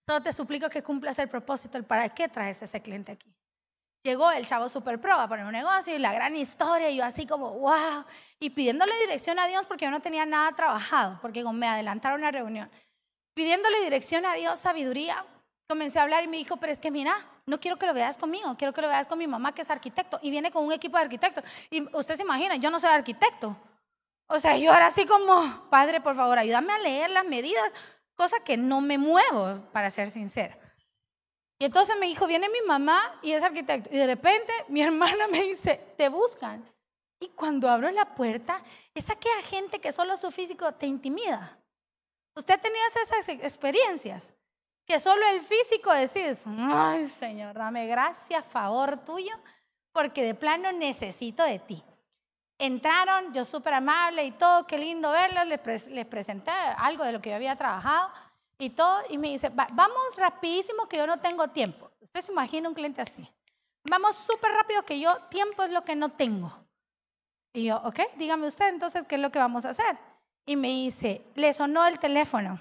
Solo te suplico que cumplas el propósito, el para qué traes ese cliente aquí. Llegó el chavo super pro a poner un negocio y la gran historia, y yo así como, wow, y pidiéndole dirección a Dios porque yo no tenía nada trabajado, porque me adelantaron la reunión. Pidiéndole dirección a Dios, sabiduría, comencé a hablar y me dijo, pero es que mira, no quiero que lo veas conmigo, quiero que lo veas con mi mamá que es arquitecto y viene con un equipo de arquitectos. Y usted se imagina, yo no soy arquitecto. O sea, yo era así como, padre, por favor, ayúdame a leer las medidas, cosa que no me muevo, para ser sincera. Y entonces me dijo, viene mi mamá y es arquitecto. Y de repente mi hermana me dice, te buscan. Y cuando abro la puerta, es aquella gente que solo su físico te intimida. ¿Usted ha tenido esas experiencias? Que solo el físico decís, ay Señor, dame gracia, favor tuyo, porque de plano necesito de ti. Entraron, yo súper amable y todo, qué lindo verlos, les, presenté algo de lo que yo había trabajado y todo, y me dice, vamos rapidísimo que yo no tengo tiempo. Usted se imagina un cliente así. Vamos súper rápido que yo tiempo es lo que no tengo. Y yo, ok, dígame usted entonces qué es lo que vamos a hacer. Y me dice, le sonó el teléfono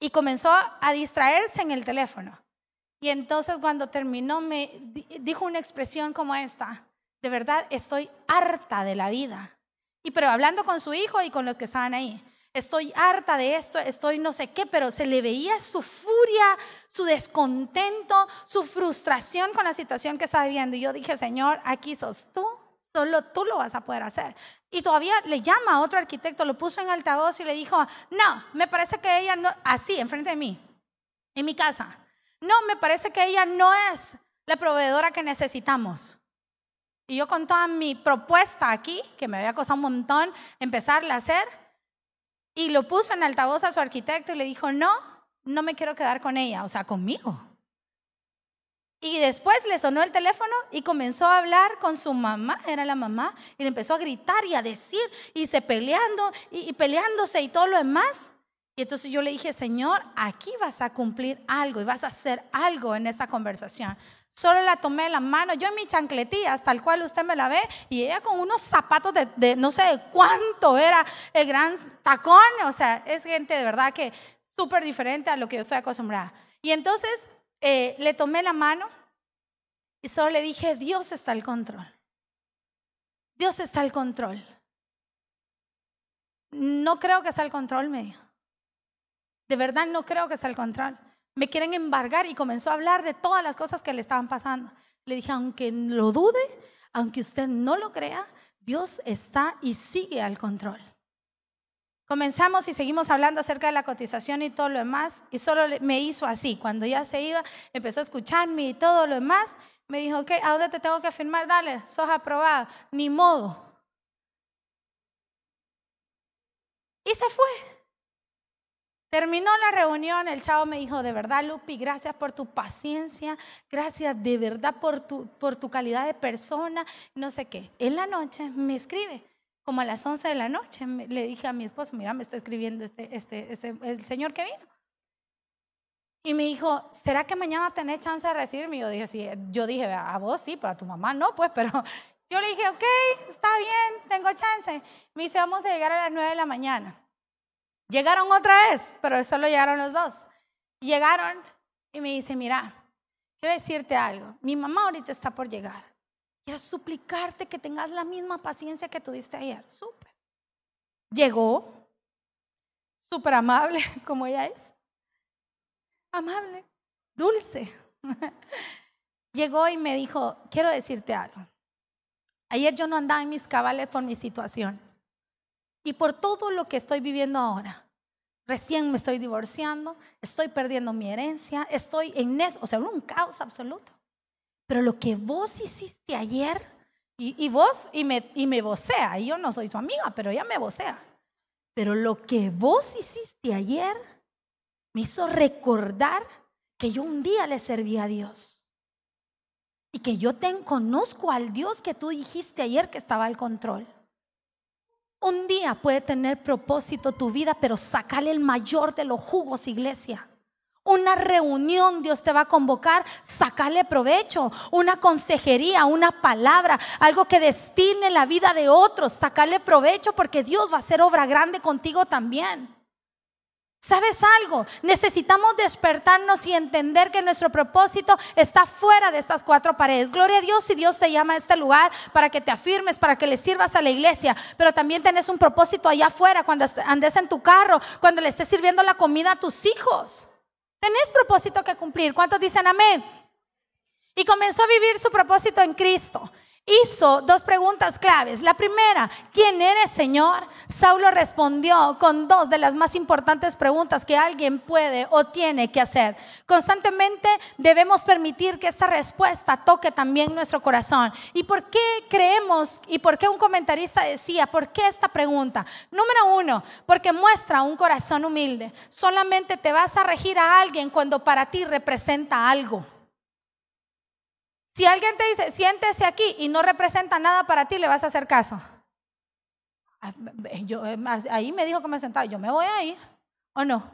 y comenzó a distraerse en el teléfono. Y entonces cuando terminó me dijo una expresión como esta de verdad estoy harta de la vida. Y pero hablando con su hijo y con los que estaban ahí, estoy harta de esto, estoy no sé qué, pero se le veía su furia, su descontento, su frustración con la situación que estaba viviendo. Y yo dije, Señor, aquí sos tú, solo tú lo vas a poder hacer. Y todavía le llama a otro arquitecto, lo puso en altavoz y le dijo, no, me parece que ella no, así, enfrente de mí, en mi casa, no, me parece que ella no es la proveedora que necesitamos. Y yo con toda mi propuesta aquí, que me había costado un montón empezarla a hacer, y lo puso en altavoz a su arquitecto y le dijo, no, no me quiero quedar con ella, o sea, conmigo. Y después le sonó el teléfono y comenzó a hablar con su mamá, era la mamá, y le empezó a gritar y a decir, y se peleando, y, y peleándose y todo lo demás. Y entonces yo le dije, Señor, aquí vas a cumplir algo y vas a hacer algo en esta conversación. Solo la tomé la mano, yo en mi chancletilla, hasta el cual usted me la ve, y ella con unos zapatos de, no sé de cuánto era el gran tacón, o sea, es gente de verdad que súper diferente a lo que yo estoy acostumbrada. Y entonces eh, le tomé la mano y solo le dije, Dios está al control. Dios está al control. No creo que sea al control, me dijo. De verdad no creo que sea al control me quieren embargar y comenzó a hablar de todas las cosas que le estaban pasando. Le dije, aunque lo dude, aunque usted no lo crea, Dios está y sigue al control. Comenzamos y seguimos hablando acerca de la cotización y todo lo demás, y solo me hizo así. Cuando ya se iba, empezó a escucharme y todo lo demás. Me dijo, ok, ¿a dónde te tengo que firmar? Dale, sos aprobado. Ni modo. Y se fue. Terminó la reunión, el chavo me dijo, de verdad, Lupi, gracias por tu paciencia, gracias de verdad por tu, por tu calidad de persona, no sé qué. En la noche me escribe, como a las 11 de la noche, le dije a mi esposo, mira, me está escribiendo este, este, este, el señor que vino. Y me dijo, ¿será que mañana tenés chance de recibirme? Yo dije, sí, yo dije, a vos sí, pero a tu mamá no, pues, pero yo le dije, ok, está bien, tengo chance. Me dice, vamos a llegar a las 9 de la mañana. Llegaron otra vez, pero solo llegaron los dos. Llegaron y me dice, mira, quiero decirte algo. Mi mamá ahorita está por llegar. Quiero suplicarte que tengas la misma paciencia que tuviste ayer. Súper. Llegó, súper amable como ella es. Amable, dulce. Llegó y me dijo, quiero decirte algo. Ayer yo no andaba en mis cabales por mis situaciones y por todo lo que estoy viviendo ahora. Recién me estoy divorciando, estoy perdiendo mi herencia, estoy en eso, o sea, un caos absoluto. Pero lo que vos hiciste ayer, y, vos, y me, y me vocea, y yo no soy tu amiga, pero ella me vocea. Pero lo que vos hiciste ayer, me hizo recordar que yo un día le serví a Dios. Y que yo te conozco al Dios que tú dijiste ayer que estaba al control. Un día puede tener propósito tu vida, pero sacale el mayor de los jugos, iglesia. Una reunión Dios te va a convocar, sacale provecho. Una consejería, una palabra, algo que destine la vida de otros, sacale provecho porque Dios va a hacer obra grande contigo también. ¿Sabes algo? Necesitamos despertarnos y entender que nuestro propósito está fuera de estas cuatro paredes. Gloria a Dios si Dios te llama a este lugar para que te afirmes, para que le sirvas a la iglesia. Pero también tenés un propósito allá afuera cuando andes en tu carro, cuando le estés sirviendo la comida a tus hijos. Tenés propósito que cumplir. ¿Cuántos dicen amén? Y comenzó a vivir su propósito en Cristo hizo dos preguntas claves. La primera, ¿quién eres, Señor? Saulo respondió con dos de las más importantes preguntas que alguien puede o tiene que hacer. Constantemente debemos permitir que esta respuesta toque también nuestro corazón. ¿Y por qué creemos y por qué un comentarista decía, ¿por qué esta pregunta? Número uno, porque muestra un corazón humilde. Solamente te vas a regir a alguien cuando para ti representa algo. Si alguien te dice, siéntese aquí y no representa nada para ti, le vas a hacer caso. Ah, yo, eh, ahí me dijo que me sentara, yo me voy a ir, ¿o no?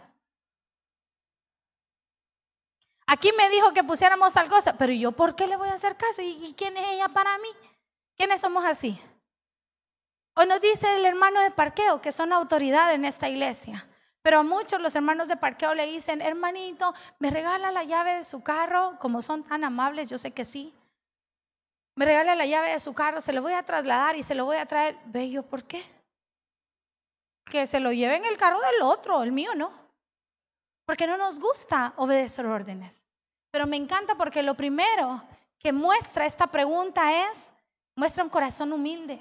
Aquí me dijo que pusiéramos tal cosa, pero yo, ¿por qué le voy a hacer caso? ¿Y, quién es ella para mí? ¿Quiénes somos así? O nos dice el hermano de parqueo, que son autoridad en esta iglesia. Pero a muchos los hermanos de parqueo le dicen, hermanito, ¿me regala la llave de su carro? Como son tan amables, yo sé que sí. Me regala la llave de su carro, se lo voy a trasladar y se lo voy a traer. Ve yo, ¿por qué? Que se lo lleven el carro del otro, el mío no. Porque no nos gusta obedecer órdenes. Pero me encanta porque lo primero que muestra esta pregunta es, muestra un corazón humilde.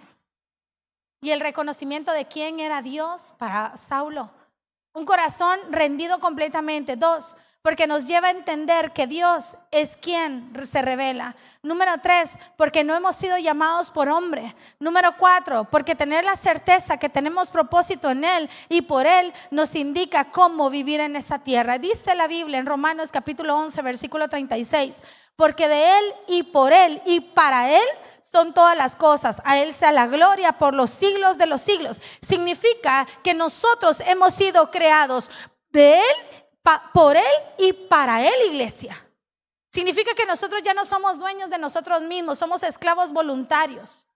Y el reconocimiento de quién era Dios para Saulo un corazón rendido completamente. Dos, porque nos lleva a entender que Dios es quien se revela. Número tres, porque no hemos sido llamados por hombre. Número cuatro, porque tener la certeza que tenemos propósito en Él y por Él nos indica cómo vivir en esta tierra. Dice la Biblia en Romanos capítulo 11, versículo 36, porque de Él y por Él y para Él son todas las cosas. A Él sea la gloria por los siglos de los siglos. Significa que nosotros hemos sido creados de Él, por Él y para Él, iglesia. Significa que nosotros ya no somos dueños de nosotros mismos, somos esclavos voluntarios.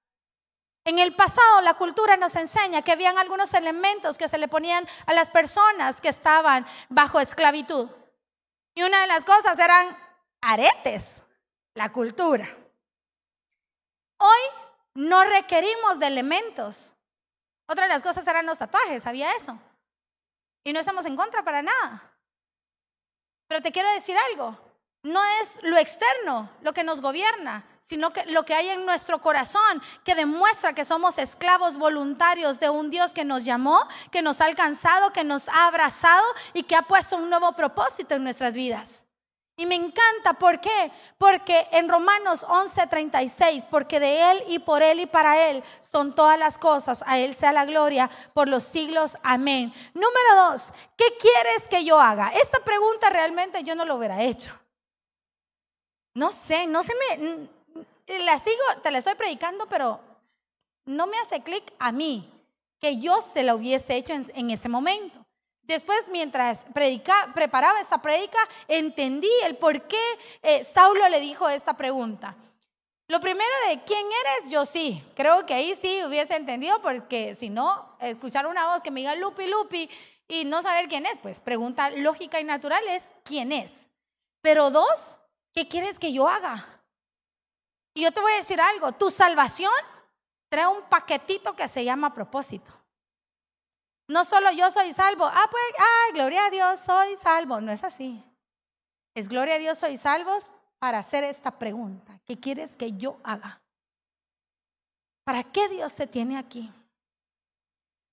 En el pasado la cultura nos enseña que habían algunos elementos que se le ponían a las personas que estaban bajo esclavitud. Y una de las cosas eran aretes, la cultura. Hoy no requerimos de elementos. Otra de las cosas eran los tatuajes, ¿sabía eso? Y no estamos en contra para nada. Pero te quiero decir algo, no es lo externo lo que nos gobierna, sino que lo que hay en nuestro corazón que demuestra que somos esclavos voluntarios de un Dios que nos llamó, que nos ha alcanzado, que nos ha abrazado y que ha puesto un nuevo propósito en nuestras vidas. Y me encanta, ¿por qué? Porque en Romanos 11:36, porque de Él y por Él y para Él son todas las cosas, a Él sea la gloria por los siglos, amén. Número dos, ¿qué quieres que yo haga? Esta pregunta realmente yo no lo hubiera hecho. No sé, no se me, la sigo, te la estoy predicando, pero no me hace clic a mí que yo se la hubiese hecho en ese momento. Después, mientras preparaba esta predica, entendí el por qué eh, Saulo le dijo esta pregunta. Lo primero de quién eres, yo sí, creo que ahí sí hubiese entendido, porque si no, escuchar una voz que me diga Lupi, Lupi, y no saber quién es, pues pregunta lógica y natural es quién es. Pero dos, ¿qué quieres que yo haga? Y yo te voy a decir algo, tu salvación trae un paquetito que se llama propósito. No solo yo soy salvo. Ah, pues, ah, gloria a Dios, soy salvo. No es así. Es gloria a Dios, soy salvos para hacer esta pregunta. ¿Qué quieres que yo haga? ¿Para qué Dios te tiene aquí?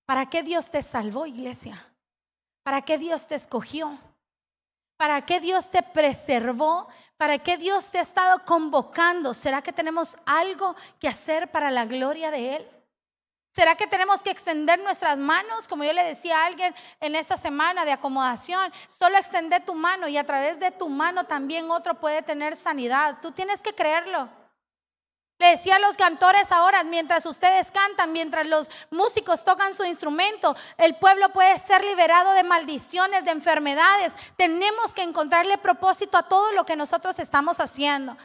¿Para qué Dios te salvó, iglesia? ¿Para qué Dios te escogió? ¿Para qué Dios te preservó? ¿Para qué Dios te ha estado convocando? ¿Será que tenemos algo que hacer para la gloria de Él? ¿Será que tenemos que extender nuestras manos? Como yo le decía a alguien en esta semana de acomodación, solo extender tu mano y a través de tu mano también otro puede tener sanidad. Tú tienes que creerlo. Le decía a los cantores ahora, mientras ustedes cantan, mientras los músicos tocan su instrumento, el pueblo puede ser liberado de maldiciones, de enfermedades. Tenemos que encontrarle propósito a todo lo que nosotros estamos haciendo.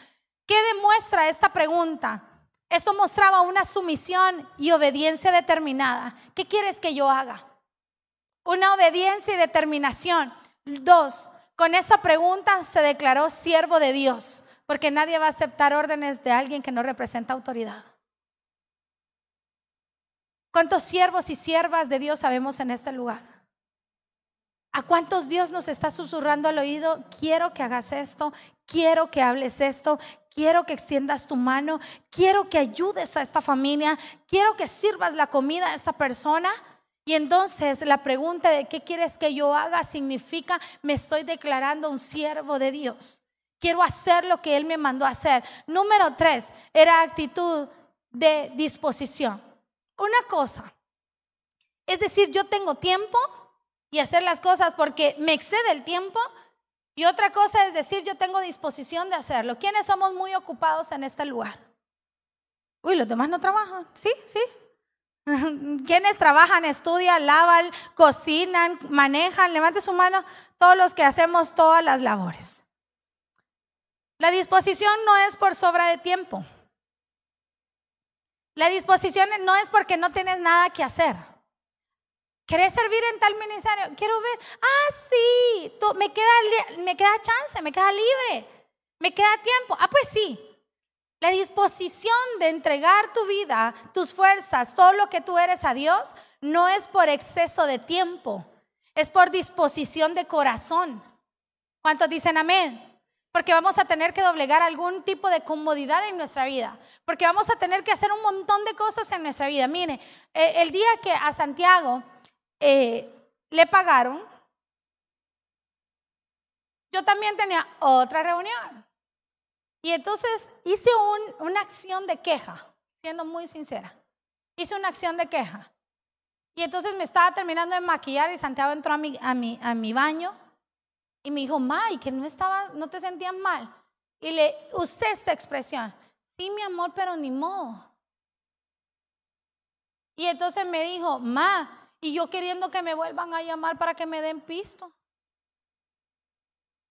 ¿Qué demuestra esta pregunta? Esto mostraba una sumisión y obediencia determinada. ¿Qué quieres que yo haga? Una obediencia y determinación. Dos, con esta pregunta se declaró siervo de Dios, porque nadie va a aceptar órdenes de alguien que no representa autoridad. ¿Cuántos siervos y siervas de Dios sabemos en este lugar? ¿A cuántos Dios nos está susurrando al oído? Quiero que hagas esto, quiero que hables esto, quiero que extiendas tu mano, quiero que ayudes a esta familia, quiero que sirvas la comida a esa persona. Y entonces la pregunta de qué quieres que yo haga significa me estoy declarando un siervo de Dios. Quiero hacer lo que Él me mandó hacer. Número tres era actitud de disposición. Una cosa, es decir, yo tengo tiempo y hacer las cosas porque me excede el tiempo y otra cosa es decir, yo tengo disposición de hacerlo. ¿Quiénes somos muy ocupados en este lugar? Uy, los demás no trabajan. Sí, sí. ¿Quiénes trabajan, estudian, lavan, cocinan, manejan? Levante su mano. Todos los que hacemos todas las labores. La disposición no es por sobra de tiempo. La disposición no es porque no tienes nada que hacer. ¿Querés servir en tal ministerio? Quiero ver. Ah, sí, me, queda, me queda chance, me queda libre, me queda tiempo. Ah, pues sí. La disposición de entregar tu vida, tus fuerzas, todo lo que tú eres a Dios, no es por exceso de tiempo, es por disposición de corazón. ¿Cuántos dicen amén? Porque vamos a tener que doblegar algún tipo de comodidad en nuestra vida. Porque vamos a tener que hacer un montón de cosas en nuestra vida. Mire, eh, el día que a Santiago eh, le pagaron, yo también tenía otra reunión. Y entonces hice una acción de queja, siendo muy sincera. Hice una acción de queja. Y entonces me estaba terminando de maquillar y Santiago entró a mi, a mi, a mi baño y me dijo, May, que no, estaba, no te sentías mal. Y le usé esta expresión, sí, mi amor, pero ni modo. Y entonces me dijo, Ma, y yo queriendo que me vuelvan a llamar para que me den pisto.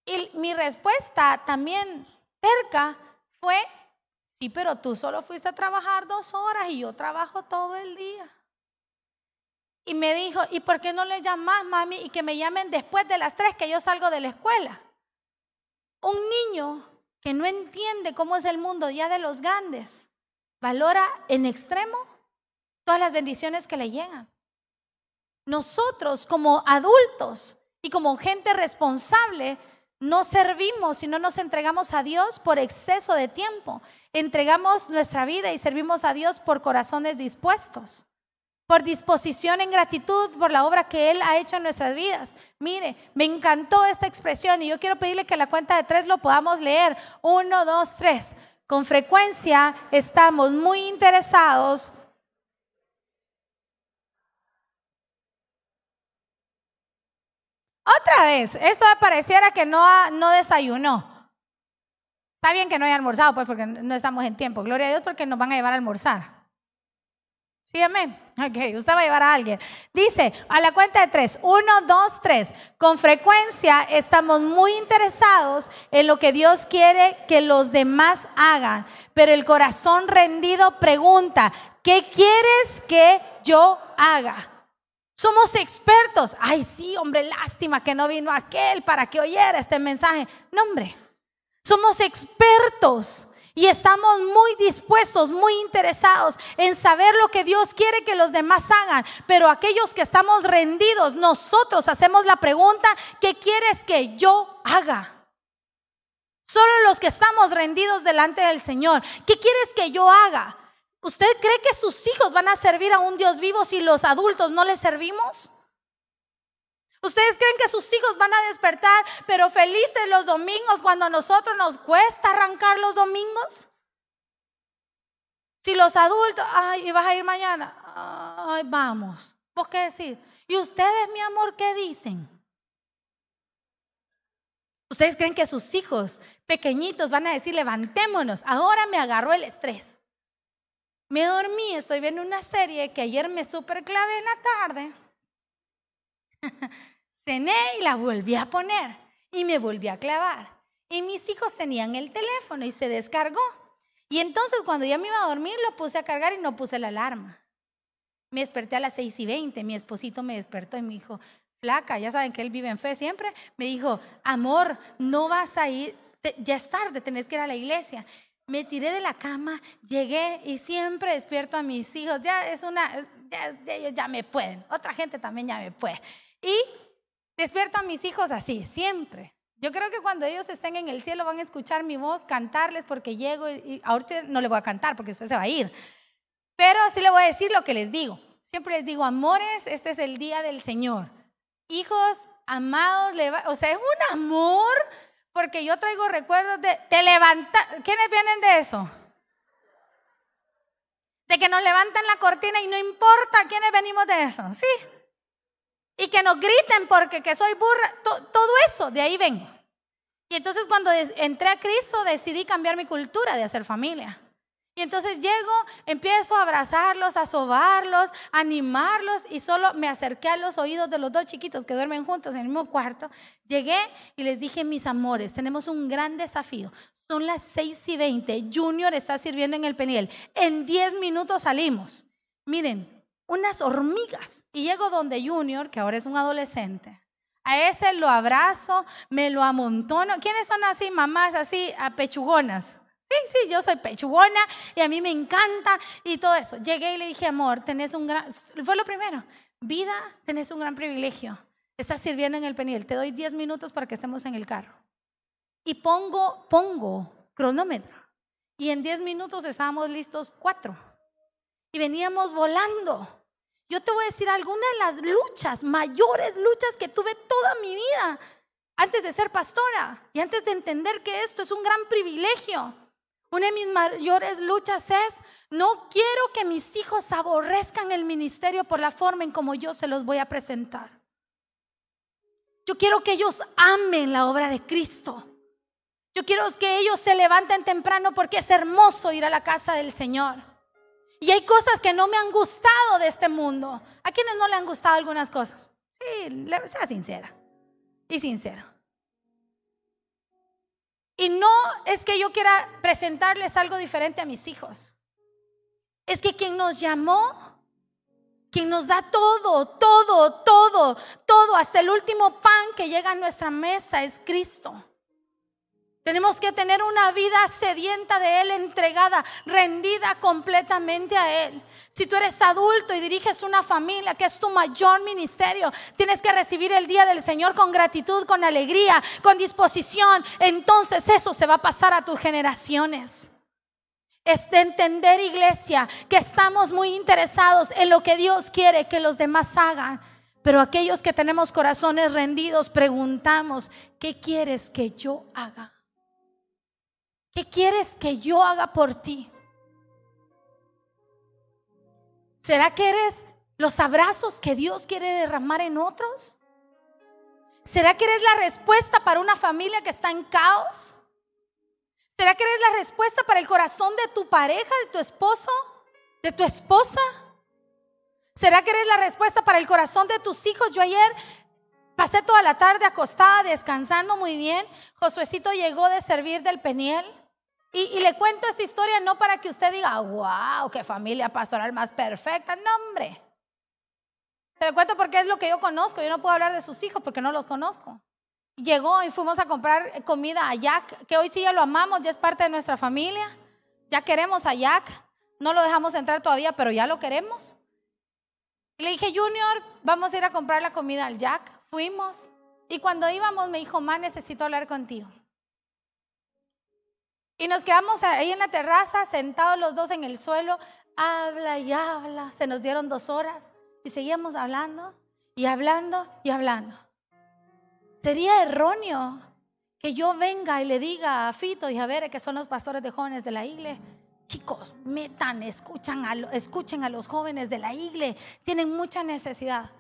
Y mi respuesta también cerca fue, sí, pero tú solo fuiste a trabajar dos horas y yo trabajo todo el día. Y me dijo, ¿y por qué no le llamas, mami, y que me llamen después de las tres que yo salgo de la escuela? Un niño que no entiende cómo es el mundo ya de los grandes, valora en extremo todas las bendiciones que le llegan nosotros como adultos y como gente responsable no servimos y no nos entregamos a Dios por exceso de tiempo. Entregamos nuestra vida y servimos a Dios por corazones dispuestos, por disposición en gratitud por la obra que Él ha hecho en nuestras vidas. Mire, me encantó esta expresión y yo quiero pedirle que a la cuenta de tres lo podamos leer. Uno, dos, tres. Con frecuencia estamos muy interesados Otra vez, esto pareciera que no, no desayunó. Está bien que no haya almorzado, pues porque no estamos en tiempo. Gloria a Dios porque nos van a llevar a almorzar. ¿Sí, amén? Ok, usted va a llevar a alguien. Dice, a la cuenta de tres, uno, dos, tres. Con frecuencia estamos muy interesados en lo que Dios quiere que los demás hagan, pero el corazón rendido pregunta, ¿qué quieres que yo haga? Somos expertos. Ay, sí, hombre, lástima que no vino aquel para que oyera este mensaje. No, hombre, somos expertos y estamos muy dispuestos, muy interesados en saber lo que Dios quiere que los demás hagan. Pero aquellos que estamos rendidos, nosotros hacemos la pregunta, ¿qué quieres que yo haga? Solo los que estamos rendidos delante del Señor, ¿qué quieres que yo haga? ¿Usted cree que sus hijos van a servir a un Dios vivo si los adultos no les servimos? ¿Ustedes creen que sus hijos van a despertar, pero felices los domingos cuando a nosotros nos cuesta arrancar los domingos? Si los adultos, ay, ¿y vas a ir mañana? ay, vamos. ¿Vos qué decir? ¿Y ustedes, mi amor, qué dicen? ¿Ustedes creen que sus hijos pequeñitos van a decir, levantémonos? Ahora me agarró el estrés. Me dormí, estoy viendo una serie que ayer me super clavé en la tarde. Cené y la volví a poner y me volví a clavar. Y mis hijos tenían el teléfono y se descargó. Y entonces cuando ya me iba a dormir lo puse a cargar y no puse la alarma. Me desperté a las seis y veinte, mi esposito me despertó y me dijo, flaca, ya saben que él vive en fe siempre, me dijo, amor, no vas a ir, ya es tarde, tenés que ir a la iglesia. Me tiré de la cama, llegué y siempre despierto a mis hijos, ya es una, ya, ellos ya me pueden, otra gente también ya me puede. Y despierto a mis hijos así, siempre. Yo creo que cuando ellos estén en el cielo van a escuchar mi voz, cantarles porque llego y, y ahorita no les voy a cantar porque usted se va a ir. Pero sí le voy a decir lo que les digo. Siempre les digo, amores, este es el día del Señor hijos amados, o sea, es un amor, porque yo traigo recuerdos de, te levanta, ¿quiénes vienen de eso? De que nos levantan la cortina y no importa quiénes venimos de eso, ¿sí? Y que nos griten porque que soy burra, todo eso, de ahí vengo. Y entonces cuando entré a Cristo decidí cambiar mi cultura de hacer familia. Y entonces llego, empiezo a abrazarlos, a sobarlos, a animarlos y solo me acerqué a los oídos de los dos chiquitos que duermen juntos en el mismo cuarto. Llegué y les dije, mis amores, tenemos un gran desafío. Son las 6 y 20. Junior está sirviendo en el peniel. En 10 minutos salimos. Miren, unas hormigas. Y llego donde Junior, que ahora es un adolescente. A ese lo abrazo, me lo amontono. ¿Quiénes son así, mamás así, apechugonas? Sí, sí, yo soy pechugona y a mí me encanta y todo eso. Llegué y le dije, amor, tenés un gran, fue lo primero, vida, tenés un gran privilegio. Estás sirviendo en el peniel, te doy 10 minutos para que estemos en el carro. Y pongo, pongo cronómetro. Y en 10 minutos estábamos listos cuatro. Y veníamos volando. Yo te voy a decir algunas de las luchas, mayores luchas que tuve toda mi vida antes de ser pastora y antes de entender que esto es un gran privilegio. Una de mis mayores luchas es, no quiero que mis hijos aborrezcan el ministerio por la forma en como yo se los voy a presentar. Yo quiero que ellos amen la obra de Cristo. Yo quiero que ellos se levanten temprano porque es hermoso ir a la casa del Señor. Y hay cosas que no me han gustado de este mundo. ¿A quienes no le han gustado algunas cosas? Sí, sea sincera y sincero. Y no es que yo quiera presentarles algo diferente a mis hijos. Es que quien nos llamó, quien nos da todo, todo, todo, todo, hasta el último pan que llega a nuestra mesa es Cristo. Tenemos que tener una vida sedienta de Él, entregada, rendida completamente a Él. Si tú eres adulto y diriges una familia, que es tu mayor ministerio, tienes que recibir el día del Señor con gratitud, con alegría, con disposición. Entonces eso se va a pasar a tus generaciones. Es de entender, iglesia, que estamos muy interesados en lo que Dios quiere que los demás hagan. Pero aquellos que tenemos corazones rendidos, preguntamos, ¿qué quieres que yo haga? ¿Qué quieres que yo haga por ti? ¿Será que eres los abrazos que Dios quiere derramar en otros? ¿Será que eres la respuesta para una familia que está en caos? ¿Será que eres la respuesta para el corazón de tu pareja, de tu esposo, de tu esposa? ¿Será que eres la respuesta para el corazón de tus hijos? Yo ayer pasé toda la tarde acostada, descansando muy bien. Josuecito llegó de servir del peniel. Y, le cuento esta historia no para que usted diga, wow, qué familia pastoral más perfecta. No, hombre. Se lo cuento porque es lo que yo conozco. Yo no puedo hablar de sus hijos porque no los conozco. Llegó y fuimos a comprar comida a Jack, que hoy sí ya lo amamos, ya es parte de nuestra familia. Ya queremos a Jack. No lo dejamos entrar todavía, pero ya lo queremos. Y le dije, Junior, vamos a ir a comprar la comida al Jack. Fuimos. Y cuando íbamos me dijo, Ma, necesito hablar contigo. Y nos quedamos ahí en la terraza, sentados los dos en el suelo, habla y habla. Se nos dieron dos horas y seguíamos hablando y hablando y hablando. Sería erróneo que yo venga y le diga a Fito y a ver que son los pastores de jóvenes de la iglesia, chicos, metan, a, escuchen a los jóvenes de la iglesia, tienen mucha necesidad.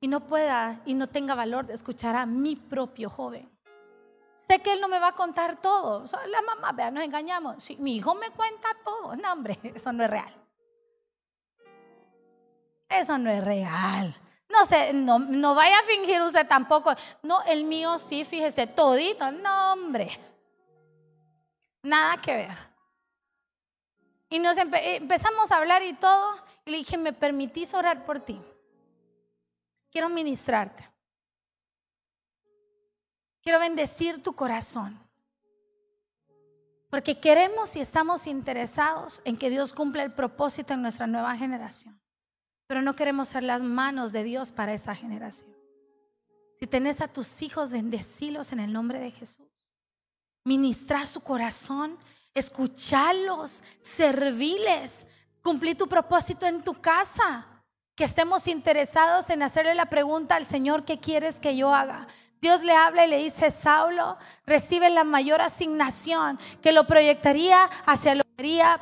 Y no pueda y no tenga valor de escuchar a mi propio joven. Sé que él no me va a contar todo. la mamá, vea, nos engañamos. Si mi hijo me cuenta todo, no, hombre, eso no es real. Eso no es real. No sé, no, no vaya a fingir usted tampoco. No, el mío sí, fíjese, todito. No, hombre. Nada que ver. Y nos empezamos a hablar y todo. Y le dije, ¿me permitís orar por ti? Quiero ministrarte. Quiero bendecir tu corazón. Porque queremos y estamos interesados en que Dios cumpla el propósito en nuestra nueva generación. Pero no queremos ser las manos de Dios para esa generación. Si tenés a tus hijos, bendecilos en el nombre de Jesús. Ministra su corazón escucharlos, servirles, cumplir tu propósito en tu casa. Que estemos interesados en hacerle la pregunta al Señor, ¿qué quieres que yo haga? Dios le habla y le dice, Saulo, recibe la mayor asignación que lo proyectaría hacia lo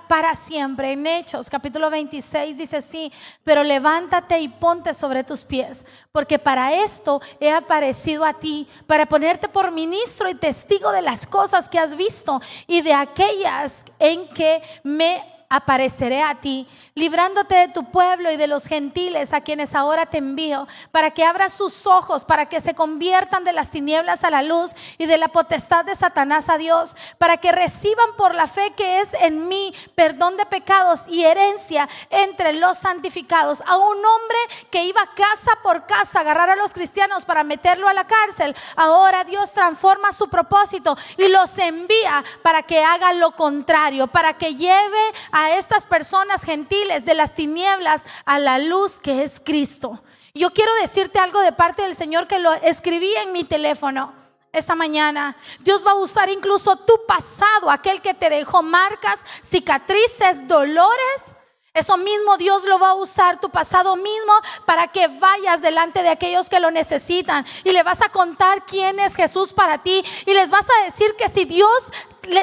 para siempre. En Hechos, capítulo 26, dice así, pero levántate y ponte sobre tus pies, porque para esto he aparecido a ti, para ponerte por ministro y testigo de las cosas que has visto y de aquellas en que me apareceré a ti, librándote de tu pueblo y de los gentiles a quienes ahora te envío, para que abras sus ojos, para que se conviertan de las tinieblas a la luz y de la potestad de Satanás a Dios, para que reciban por la fe que es en mí perdón de pecados y herencia entre los santificados. A un hombre que iba casa por casa a agarrar a los cristianos para meterlo a la cárcel, ahora Dios transforma su propósito y los envía para que haga lo contrario, para que lleve a a estas personas gentiles de las tinieblas a la luz que es Cristo. Yo quiero decirte algo de parte del Señor que lo escribí en mi teléfono esta mañana. Dios va a usar incluso tu pasado, aquel que te dejó marcas, cicatrices, dolores. Eso mismo Dios lo va a usar, tu pasado mismo, para que vayas delante de aquellos que lo necesitan. Y le vas a contar quién es Jesús para ti. Y les vas a decir que si Dios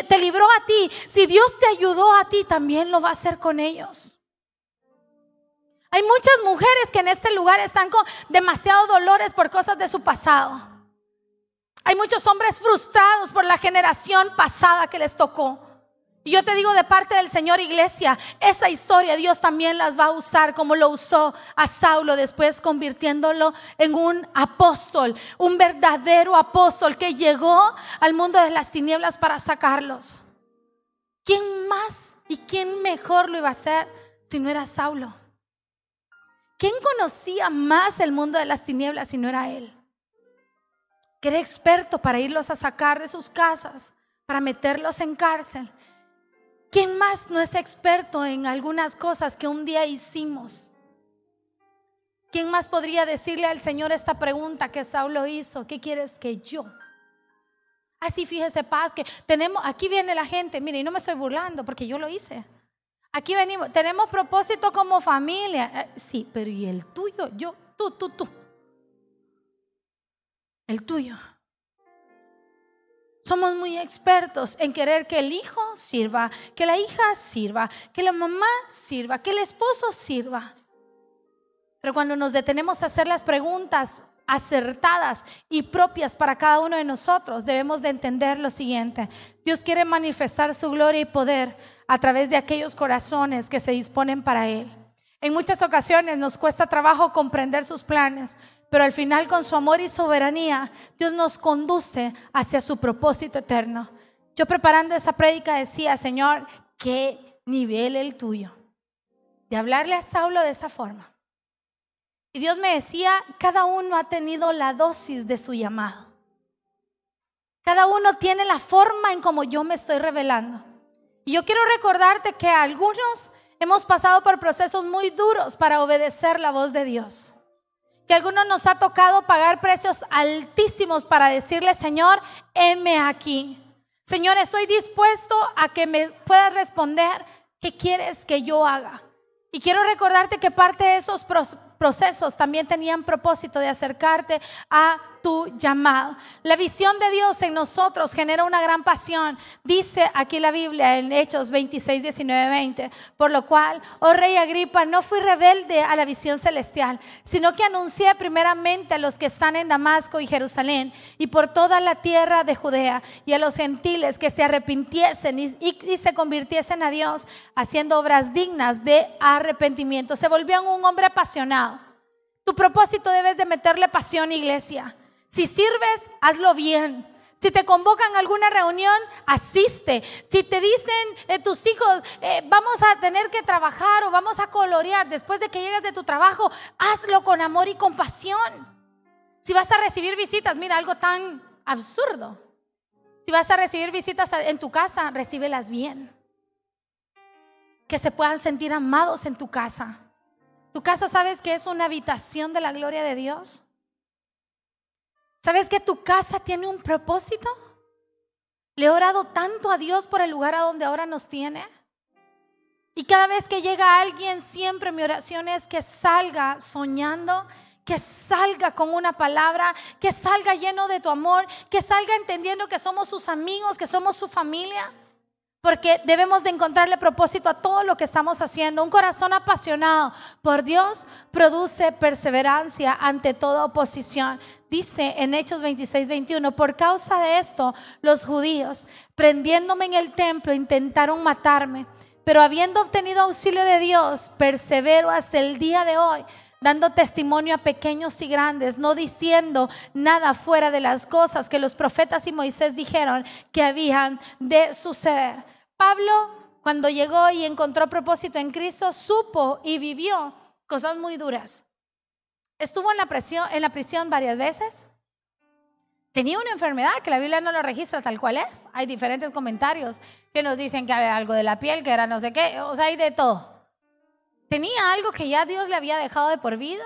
te libró a ti, si Dios te ayudó a ti, también lo va a hacer con ellos. Hay muchas mujeres que en este lugar están con demasiados dolores por cosas de su pasado. Hay muchos hombres frustrados por la generación pasada que les tocó. Y yo te digo de parte del Señor Iglesia, esa historia Dios también las va a usar como lo usó a Saulo después convirtiéndolo en un apóstol, un verdadero apóstol que llegó al mundo de las tinieblas para sacarlos. ¿Quién más y quién mejor lo iba a hacer si no era Saulo? ¿Quién conocía más el mundo de las tinieblas si no era él? Que era experto para irlos a sacar de sus casas, para meterlos en cárcel ¿Quién más no es experto en algunas cosas que un día hicimos? ¿Quién más podría decirle al Señor esta pregunta que Saulo hizo? ¿Qué quieres que yo? Así fíjese, paz, que tenemos, aquí viene la gente, mire, y no me estoy burlando porque yo lo hice. Aquí venimos, tenemos propósito como familia. Eh, sí, pero ¿y el tuyo? Yo, tú, tú, tú. El tuyo. Somos muy expertos en querer que el hijo sirva, que la hija sirva, que la mamá sirva, que el esposo sirva. Pero cuando nos detenemos a hacer las preguntas acertadas y propias para cada uno de nosotros, debemos de entender lo siguiente. Dios quiere manifestar su gloria y poder a través de aquellos corazones que se disponen para Él. En muchas ocasiones nos cuesta trabajo comprender sus planes, pero al final con su amor y soberanía, Dios nos conduce hacia su propósito eterno. Yo preparando esa prédica decía, Señor, qué nivel el tuyo. De hablarle a Saulo de esa forma. Y Dios me decía, cada uno ha tenido la dosis de su llamado. Cada uno tiene la forma en como yo me estoy revelando. Y yo quiero recordarte que algunos hemos pasado por procesos muy duros para obedecer la voz de Dios que algunos nos ha tocado pagar precios altísimos para decirle, Señor, heme aquí. Señor, estoy dispuesto a que me puedas responder qué quieres que yo haga. Y quiero recordarte que parte de esos procesos también tenían propósito de acercarte a tu llamado. La visión de Dios en nosotros genera una gran pasión. Dice aquí la Biblia en Hechos 26, 19, 20. Por lo cual, oh rey Agripa, no fui rebelde a la visión celestial, sino que anuncié primeramente a los que están en Damasco y Jerusalén y por toda la tierra de Judea y a los gentiles que se arrepintiesen y, se convirtiesen a Dios, haciendo obras dignas de arrepentimiento. Se volvió un hombre apasionado. Tu propósito debes de meterle pasión, iglesia. Si sirves, hazlo bien. Si te convocan a alguna reunión, asiste. Si te dicen eh, tus hijos, eh, vamos a tener que trabajar o vamos a colorear después de que llegues de tu trabajo, hazlo con amor y compasión. Si vas a recibir visitas, mira algo tan absurdo. Si vas a recibir visitas en tu casa, recíbelas bien. Que se puedan sentir amados en tu casa. Tu casa, ¿sabes que es una habitación de la gloria de Dios? ¿Sabes que tu casa tiene un propósito? Le he orado tanto a Dios por el lugar a donde ahora nos tiene. Y cada vez que llega alguien, siempre mi oración es que salga soñando, que salga con una palabra, que salga lleno de tu amor, que salga entendiendo que somos sus amigos, que somos su familia. Porque debemos de encontrarle propósito a todo lo que estamos haciendo. Un corazón apasionado por Dios produce perseverancia ante toda oposición dice en Hechos 26, 21, por causa de esto los judíos, prendiéndome en el templo, intentaron matarme, pero habiendo obtenido auxilio de Dios, persevero hasta el día de hoy, dando testimonio a pequeños y grandes, no diciendo nada fuera de las cosas que los profetas y Moisés dijeron que habían de suceder. Pablo, cuando llegó y encontró propósito en Cristo, supo y vivió cosas muy duras. Estuvo en la, prisión, en la prisión varias veces. Tenía una enfermedad que la Biblia no lo registra tal cual es. Hay diferentes comentarios que nos dicen que era algo de la piel, que era no sé qué, o sea, hay de todo. Tenía algo que ya Dios le había dejado de por vida.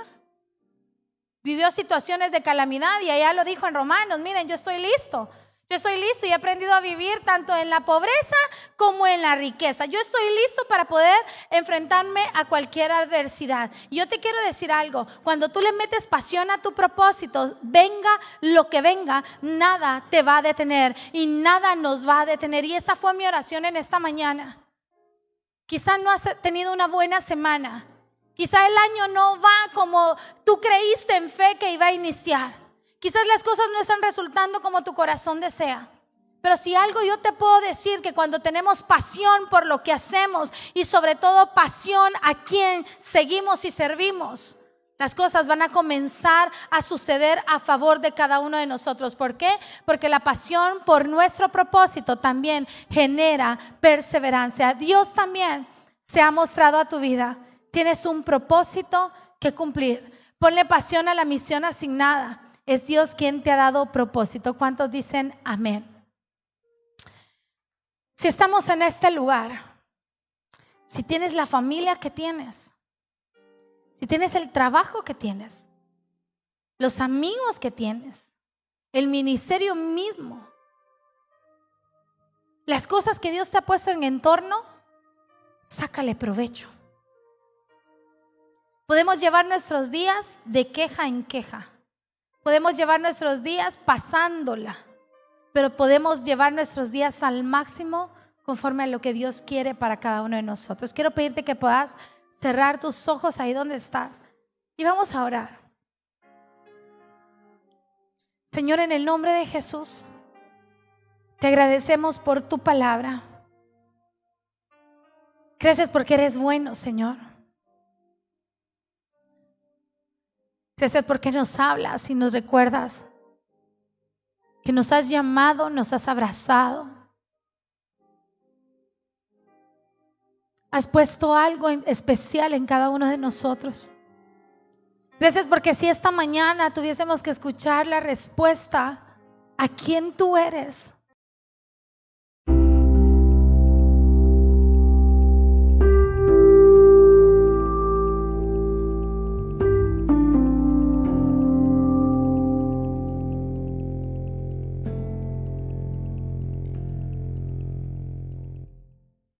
Vivió situaciones de calamidad y allá lo dijo en Romanos, miren, yo estoy listo yo estoy listo y he aprendido a vivir tanto en la pobreza como en la riqueza. Yo estoy listo para poder enfrentarme a cualquier adversidad. Yo te quiero decir algo, cuando tú le metes pasión a tu propósito, venga lo que venga, nada te va a detener y nada nos va a detener. Y esa fue mi oración en esta mañana. Quizá no has tenido una buena semana. Quizá el año no va como tú creíste en fe que iba a iniciar. Quizás las cosas no están resultando como tu corazón desea. Pero si algo yo te puedo decir que cuando tenemos pasión por lo que hacemos y sobre todo pasión a quien seguimos y servimos, las cosas van a comenzar a suceder a favor de cada uno de nosotros. ¿Por qué? Porque la pasión por nuestro propósito también genera perseverancia. Dios también se ha mostrado a tu vida. Tienes un propósito que cumplir. Ponle pasión a la misión asignada. Es Dios quien te ha dado propósito. ¿Cuántos dicen amén? Si estamos en este lugar, si tienes la familia que tienes, si tienes el trabajo que tienes, los amigos que tienes, el ministerio mismo, las cosas que Dios te ha puesto en entorno, sácale provecho. Podemos llevar nuestros días de queja en queja. Podemos llevar nuestros días pasándola, pero podemos llevar nuestros días al máximo conforme a lo que Dios quiere para cada uno de nosotros. Quiero pedirte que puedas cerrar tus ojos ahí donde estás y vamos a orar. Señor, en el nombre de Jesús, te agradecemos por tu palabra. Gracias porque eres bueno, Señor. Gracias porque nos hablas y nos recuerdas que nos has llamado, nos has abrazado. Has puesto algo especial en cada uno de nosotros. Gracias porque si esta mañana tuviésemos que escuchar la respuesta a quién tú eres,